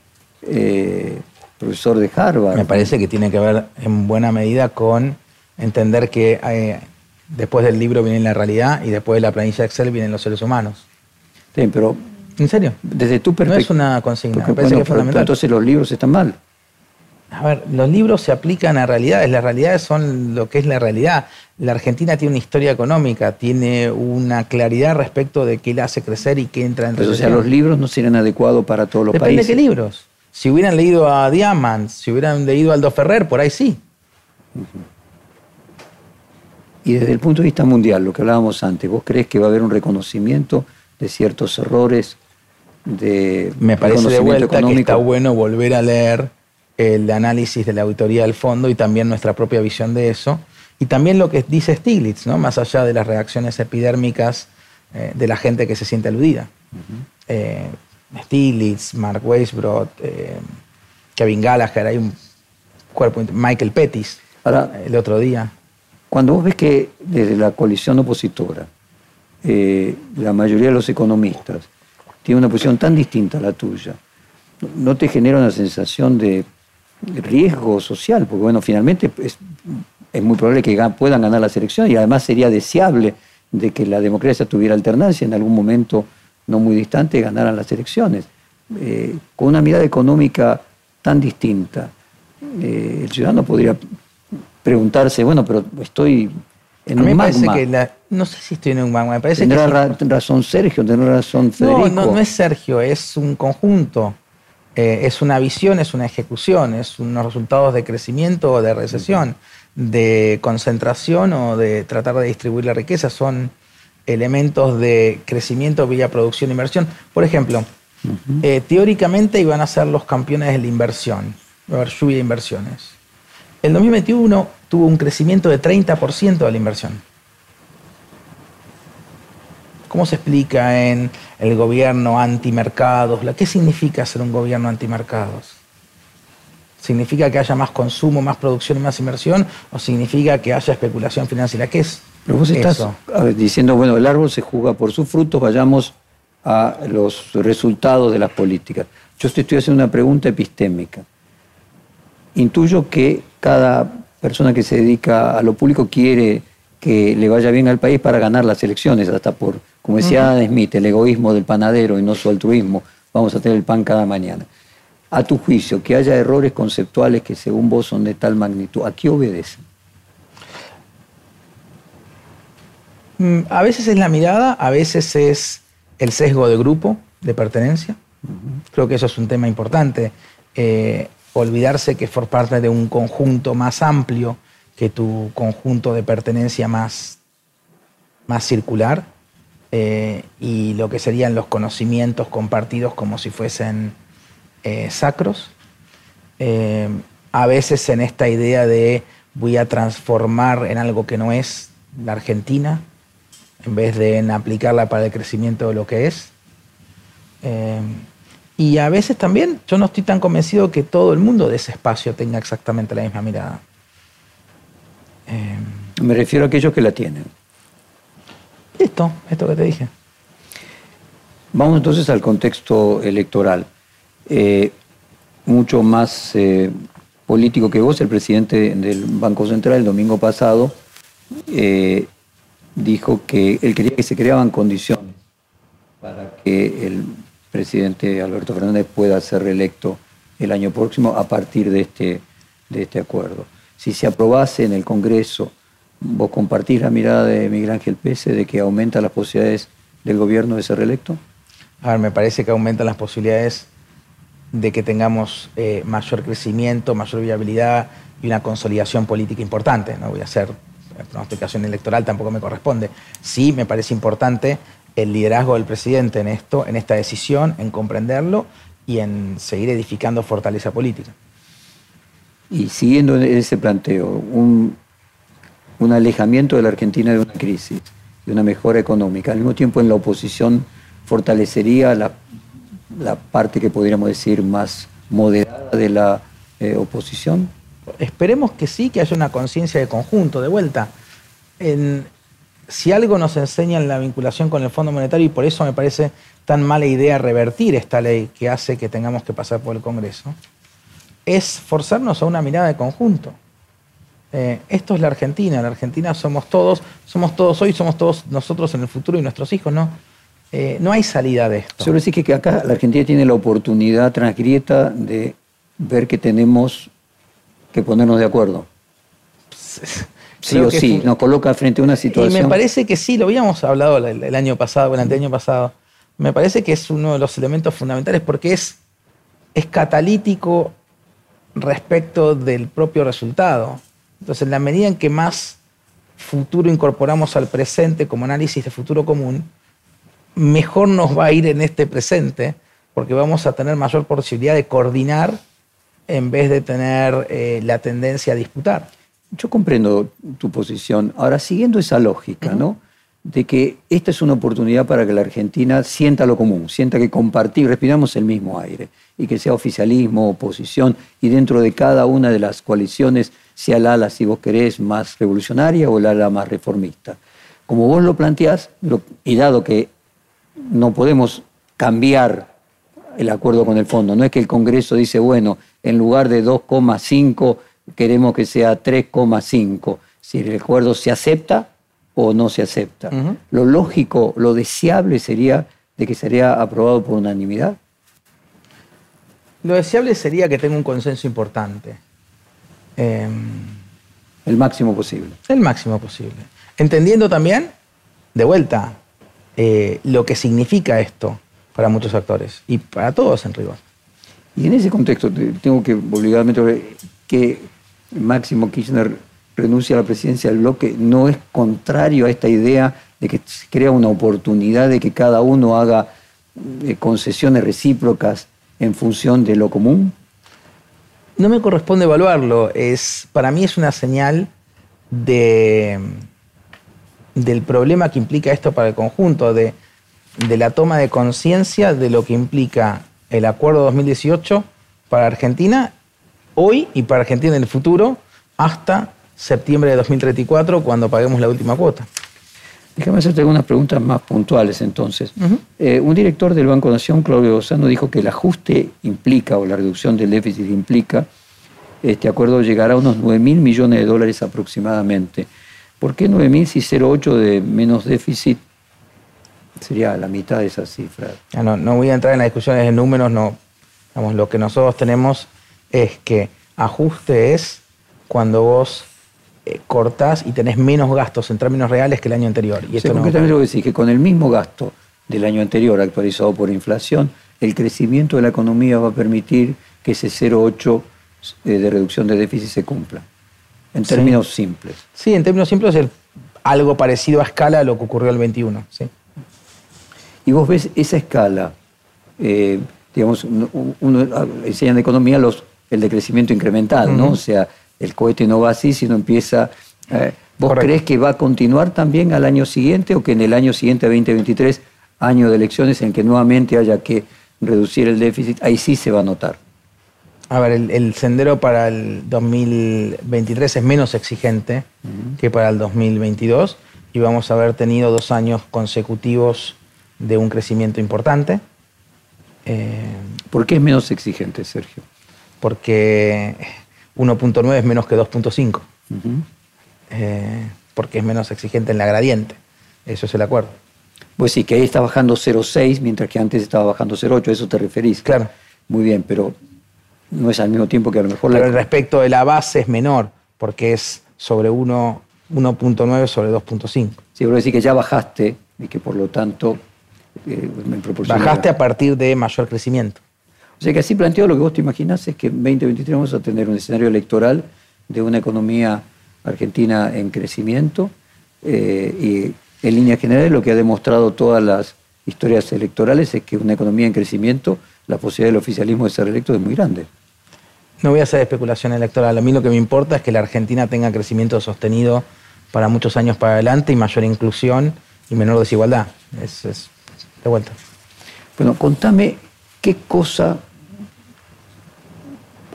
eh, profesor de Harvard. Me parece que tiene que ver en buena medida con entender que eh, después del libro viene la realidad y después de la planilla Excel vienen los seres humanos. Sí, pero... ¿En serio? Desde tu perspectiva... No es una consigna, me parece que es fundamental. Entonces los libros están mal. A ver, los libros se aplican a realidades, las realidades son lo que es la realidad. La Argentina tiene una historia económica, tiene una claridad respecto de qué la hace crecer y qué entra en Pero, O sea, los libros no serían adecuados para todos los países. Depende de qué libros. Si hubieran leído a Diamant, si hubieran leído a Aldo Ferrer, por ahí sí. Y desde el punto de vista mundial, lo que hablábamos antes, ¿vos crees que va a haber un reconocimiento de ciertos errores de Me parece de vuelta que está bueno volver a leer el análisis de la auditoría del fondo y también nuestra propia visión de eso. Y también lo que dice Stiglitz, ¿no? más allá de las reacciones epidérmicas eh, de la gente que se siente aludida. Eh, Stiglitz, Mark Weisbrot, eh, Kevin Gallagher, hay un cuerpo, Michael Pettis, el otro día. Cuando vos ves que desde la coalición opositora, la mayoría de los economistas tiene una posición tan distinta a la tuya, ¿no te genera una sensación de riesgo social, porque bueno, finalmente es, muy probable que puedan ganar las elecciones y además sería deseable de que la democracia tuviera alternancia en algún momento no muy distante ganaran las elecciones. Eh, con una mirada económica tan distinta, eh, el ciudadano podría preguntarse, bueno, pero estoy en un magma. no sé si estoy en un magma, me parece ¿Tendrá razón Sergio, tendrá razón Federico? No, no, no es Sergio, es un conjunto. Eh, es una visión, es una ejecución, es unos resultados de crecimiento o de recesión, de concentración o de tratar de distribuir la riqueza. Son elementos de crecimiento vía producción e inversión. Por ejemplo, eh, teóricamente iban a ser los campeones de la inversión, va a haber lluvia de inversiones. El 2021 tuvo un crecimiento de 30% de la inversión. ¿Cómo se explica en el gobierno antimercados? ¿Qué significa ser un gobierno antimercados? ¿Significa que haya más consumo, más producción y más inversión? ¿O significa que haya especulación financiera? ¿Qué es? Pero vos estás diciendo, bueno, el árbol se juega por sus frutos, vayamos a los resultados de las políticas. Yo te estoy haciendo una pregunta epistémica. Intuyo que cada persona que se dedica a lo público quiere que le vaya bien al país para ganar las elecciones, hasta por, como decía Adam Smith, el egoísmo del panadero y no su altruismo, vamos a tener el pan cada mañana. A tu juicio, que haya errores conceptuales que según vos son de tal magnitud, ¿a qué obedecen? Mm, a veces es la mirada, a veces es el sesgo de grupo, de pertenencia. Creo que eso es un tema importante. Eh, olvidarse que for parte de un conjunto más amplio que tu conjunto de pertenencia más, más circular eh, y lo que serían los conocimientos compartidos como si fuesen eh, sacros. a veces en esta idea de voy a transformar en algo que no es la Argentina, en vez de en aplicarla para el crecimiento de lo que es. Eh, y a veces también yo no estoy tan convencido que todo el mundo de ese espacio tenga exactamente la misma mirada. Eh, Me refiero a aquellos que la tienen. Esto, esto que te dije. Vamos entonces al contexto electoral. Eh, mucho más político que vos, el presidente del Banco Central el domingo pasado dijo que él quería que se creaban condiciones para que el presidente Alberto Fernández pueda ser reelecto el año próximo a partir de este, de este acuerdo. Si se aprobase en el Congreso, ¿vos compartís la mirada de Miguel Ángel Pese de que aumenta las posibilidades del gobierno de ser reelecto? A ver, me parece que aumentan las posibilidades de que tengamos eh, mayor crecimiento, mayor viabilidad y una consolidación política importante. No voy a hacer pronosticación electoral tampoco me corresponde. Sí me parece importante el liderazgo del presidente en esto, en esta decisión, en comprenderlo y en seguir edificando fortaleza política. Y siguiendo ese planteo, un, alejamiento de la Argentina de una crisis, de una mejora económica, al mismo tiempo en la oposición fortalecería la, parte que podríamos decir más moderada de la eh, oposición. Esperemos que sí, que haya una conciencia de conjunto, de vuelta. si algo nos enseña en la vinculación con el Fondo Monetario, y por eso me parece tan mala idea revertir esta ley que hace que tengamos que pasar por el Congreso, es forzarnos a una mirada de conjunto. Eh, esto es la Argentina, la Argentina somos todos, somos todos hoy, somos todos nosotros en el futuro y nuestros hijos, ¿no? Eh, no hay salida de esto. Solo decir que acá la Argentina tiene la oportunidad transgrieta de ver que tenemos que ponernos de acuerdo. (laughs) Sí o sí, nos coloca frente a una situación. Y me parece que sí, lo habíamos hablado el, año pasado, el anteaño pasado. Me parece que es uno de los elementos fundamentales porque es, es catalítico respecto del propio resultado. Entonces, en la medida en que más futuro incorporamos al presente como análisis de futuro común, mejor nos va a ir en este presente, porque vamos a tener mayor posibilidad de coordinar en vez de tener eh, la tendencia a disputar. Yo comprendo tu posición. Ahora, siguiendo esa lógica, ¿no? De que esta es una oportunidad para que la Argentina sienta lo común, sienta que compartir, respiramos el mismo aire, y que sea oficialismo, oposición, y dentro de cada una de las coaliciones sea la ala, si vos querés, más revolucionaria o la ala más reformista. Como vos lo planteás, y dado que no podemos cambiar el acuerdo con el fondo. No es que el Congreso dice, bueno, en lugar de 2,5 queremos que sea 3,5. Si el acuerdo se acepta o no se acepta. Lo lógico, lo deseable sería de que sería aprobado por unanimidad. Lo deseable sería que tenga un consenso importante. Em, el máximo posible. El máximo posible. Entendiendo también, de vuelta, eh, lo que significa esto para muchos actores y para todos en rigor. Y en ese contexto, tengo que obligadamente ver que Máximo Kirchner renuncia a la presidencia del bloque, no es contrario a esta idea de que se crea una oportunidad de que cada uno haga eh, concesiones recíprocas en función de lo común? No me corresponde evaluarlo. Es, para mí es una señal de, del problema que implica esto para el conjunto, de de la toma de conciencia de lo que implica el acuerdo 2018 para Argentina hoy y para Argentina en el futuro hasta septiembre de 2034 cuando paguemos la última cuota. Déjame hacerte algunas preguntas más puntuales entonces. Eh, un director del Banco Nación, Claudio Lozano, dijo que el ajuste implica, o la reducción del déficit implica, este acuerdo llegará a unos 9 mil millones de dólares aproximadamente. ¿Por qué 9 mil si 0,8 de menos déficit sería la mitad de esa cifra? No, no voy a entrar en las discusiones de números, no. Vamos, lo que nosotros tenemos es que ajuste es cuando vos eh, cortás y tenés menos gastos en términos reales que el año anterior. Y esto lo que decís, que con el mismo gasto del año anterior actualizado por inflación, el crecimiento de la economía va a permitir que ese 0,8 eh, de reducción de déficit se cumpla. En términos simples. Sí, en términos simples es algo parecido a escala a lo que ocurrió el 21. ¿sí? Y vos ves esa escala, eh, digamos, uno, enseñan de economía los, el decrecimiento incremental, ¿no? O sea, el cohete no va así, sino empieza... Eh, ¿Vos crees que va a continuar también al año siguiente o que en el año siguiente, 2023, año de elecciones en que nuevamente haya que reducir el déficit, ahí sí se va a notar? A ver, el, sendero para el 2023 es menos exigente que para el 2022 y vamos a haber tenido dos años consecutivos de un crecimiento importante. Eh, ¿Por qué es menos exigente, Sergio? Porque 1.9 es menos que 2.5. Eh, porque es menos exigente en la gradiente. Eso es el acuerdo. Pues sí, que ahí está bajando 0.6, mientras que antes estaba bajando 0.8, eso te referís. Claro. Muy bien, pero no es al mismo tiempo que a lo mejor... Pero el respecto de la base es menor, porque es sobre 1.9 sobre 2.5. Sí, pero decir que ya bajaste y que por lo tanto... Eh, bajaste a partir de mayor crecimiento. O sea que así planteado lo que vos te imaginás es que en 2023 vamos a tener un escenario electoral de una economía argentina en crecimiento eh, y en líneas generales lo que ha demostrado todas las historias electorales es que una economía en crecimiento, la posibilidad del oficialismo de ser electo es muy grande. No voy a hacer especulación electoral. A mí lo que me importa es que la Argentina tenga crecimiento sostenido para muchos años para adelante y mayor inclusión y menor desigualdad. Es, es de vuelta. Bueno, contame qué cosa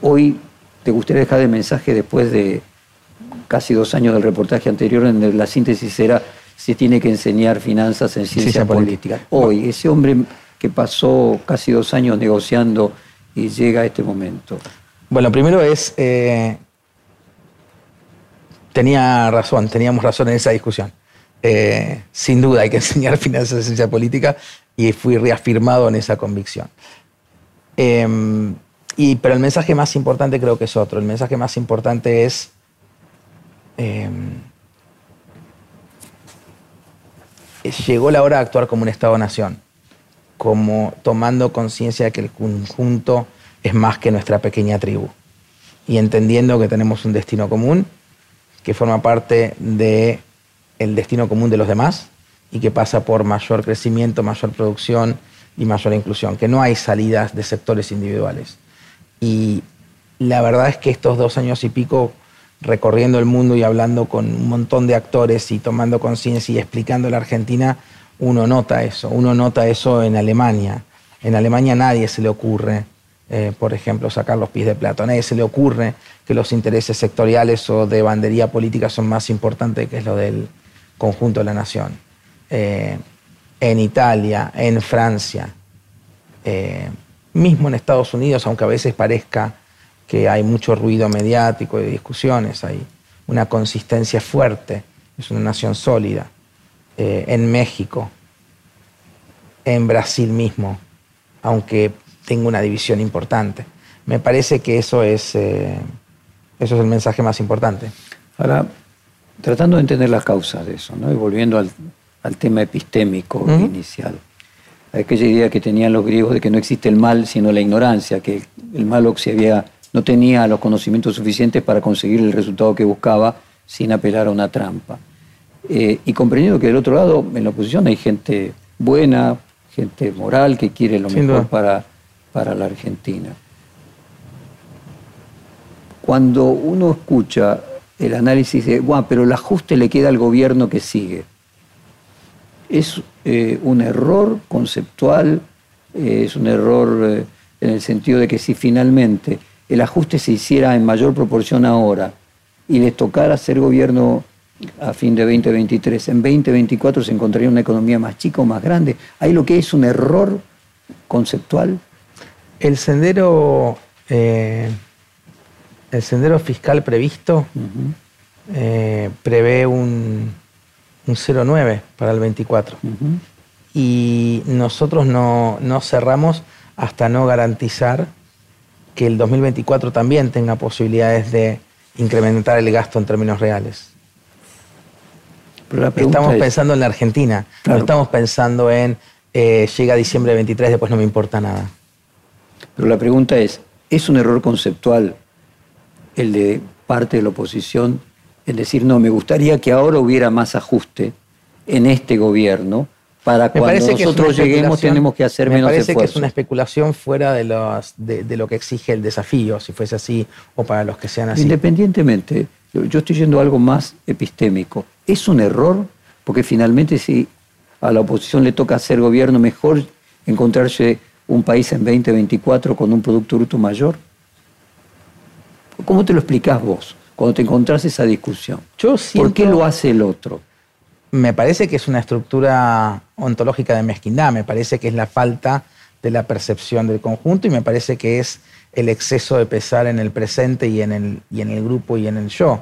hoy te gustaría dejar de mensaje después de casi dos años del reportaje anterior en la síntesis era si tiene que enseñar finanzas en ciencia, política. Hoy, ese hombre que pasó casi dos años negociando y llega a este momento. Bueno, primero es, eh, tenía razón, teníamos razón en esa discusión. Eh, sin duda hay que (laughs) enseñar finanzas en ciencia política y fui reafirmado en esa convicción. Em, pero el mensaje más importante creo que es otro. El mensaje más importante es em, llegó la hora de actuar como un Estado-nación, como tomando conciencia de que el conjunto es más que nuestra pequeña tribu y entendiendo que tenemos un destino común que forma parte del el destino común de los demás y que pasa por mayor crecimiento, mayor producción y mayor inclusión, que no hay salidas de sectores individuales. Y la verdad es que estos dos años y pico recorriendo el mundo y hablando con un montón de actores y tomando conciencia y explicando la Argentina, uno nota eso, uno nota eso en Alemania. En Alemania a nadie se le ocurre, eh, por ejemplo, sacar los pies de plato, nadie se le ocurre que los intereses sectoriales o de bandería política son más importantes que lo del conjunto de la nación. Eh, en Italia, en Francia, eh, mismo en Estados Unidos, aunque a veces parezca que hay mucho ruido mediático y discusiones, hay una consistencia fuerte, es una nación sólida. Eh, en México, en Brasil mismo, aunque tenga una división importante. Me parece que eso es, eh, eso es el mensaje más importante. Ahora, tratando de entender las causas de eso, ¿no? y volviendo al, tema epistémico inicial aquella idea que tenían los griegos de que no existe el mal sino la ignorancia, que el malo se había, no tenía los conocimientos suficientes para conseguir el resultado que buscaba sin apelar a una trampa. Eh, y comprendiendo que del otro lado, en la oposición, hay gente buena, gente moral que quiere lo mejor para, para la Argentina. Cuando uno escucha el análisis de, bueno, pero el ajuste le queda al gobierno que sigue es eh, un error conceptual, eh, es un error eh, en el sentido de que si finalmente el ajuste se hiciera en mayor proporción ahora, y les tocara ser gobierno a fin de 2023, en 2024 se encontraría una economía más chica o más grande. ¿Hay lo que es un error conceptual? El sendero, eh, el sendero fiscal previsto eh, prevé un, un 0,9 para el 24. Y nosotros no, no cerramos hasta no garantizar que el 2024 también tenga posibilidades de incrementar el gasto en términos reales. estamos pensando en la Argentina, no estamos pensando en eh, llega diciembre 23, después no me importa nada. Pero la pregunta es, ¿es un error conceptual el de parte de la oposición en decir, no, me gustaría que ahora hubiera más ajuste en este gobierno para cuando nosotros lleguemos tenemos que hacer menos esfuerzo. Me parece que es una especulación fuera de, los, de, lo que exige el desafío, si fuese así, o para los que sean así. Independientemente, yo, estoy yendo a algo más epistémico. ¿Es un error? Porque finalmente si a la oposición le toca hacer gobierno, mejor encontrarse un país en 2024 con un Producto Bruto mayor. ¿Cómo te lo explicás vos cuando te encontrás esa discusión? ¿Por qué lo hace el otro? me parece que es una estructura ontológica de mezquindad, me parece que es la falta de la percepción del conjunto y me parece que es el exceso de pesar en el presente y en el, y en el grupo y en el yo.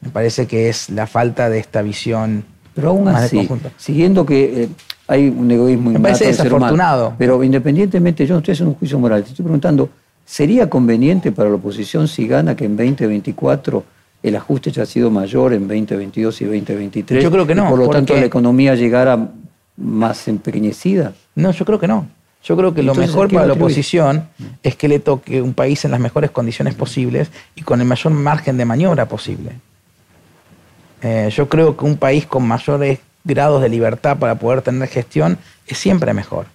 Me parece que es la falta de esta visión pero aún así, siguiendo que eh, hay un egoísmo me parece desafortunado. pero independientemente, yo no estoy haciendo un juicio moral, te estoy preguntando, ¿sería conveniente para la oposición si gana que en 2024 el ajuste ya ha sido mayor en 2022 y 2023. Yo creo que no. por lo tanto, la economía llegara más empequeñecida. No, yo creo que no. Yo creo que lo mejor para la oposición es que le toque un país en las mejores condiciones posibles y con el mayor margen de maniobra posible. Eh, yo creo que un país con mayores grados de libertad para poder tener gestión es siempre mejor.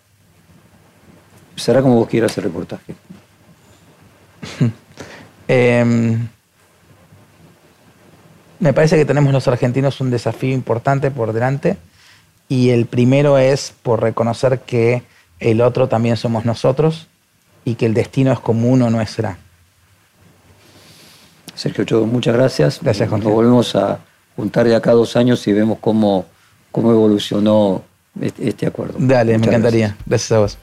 Será como vos quieras el reportaje. (laughs) eh, me parece que tenemos los argentinos un desafío importante por delante y el primero es por reconocer que el otro también somos nosotros y que el destino es común o no será. Sergio Chodo, muchas gracias. Gracias, Nos volvemos a juntar de acá dos años y vemos cómo, cómo evolucionó este, este acuerdo. Dale, me encantaría. Gracias a vos.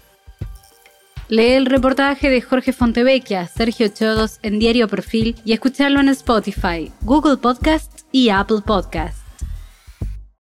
Lee el reportaje de Jorge Fontevecchia, Sergio Chodos en Diario Perfil y escucharlo en Spotify, Google Podcast y Apple Podcast.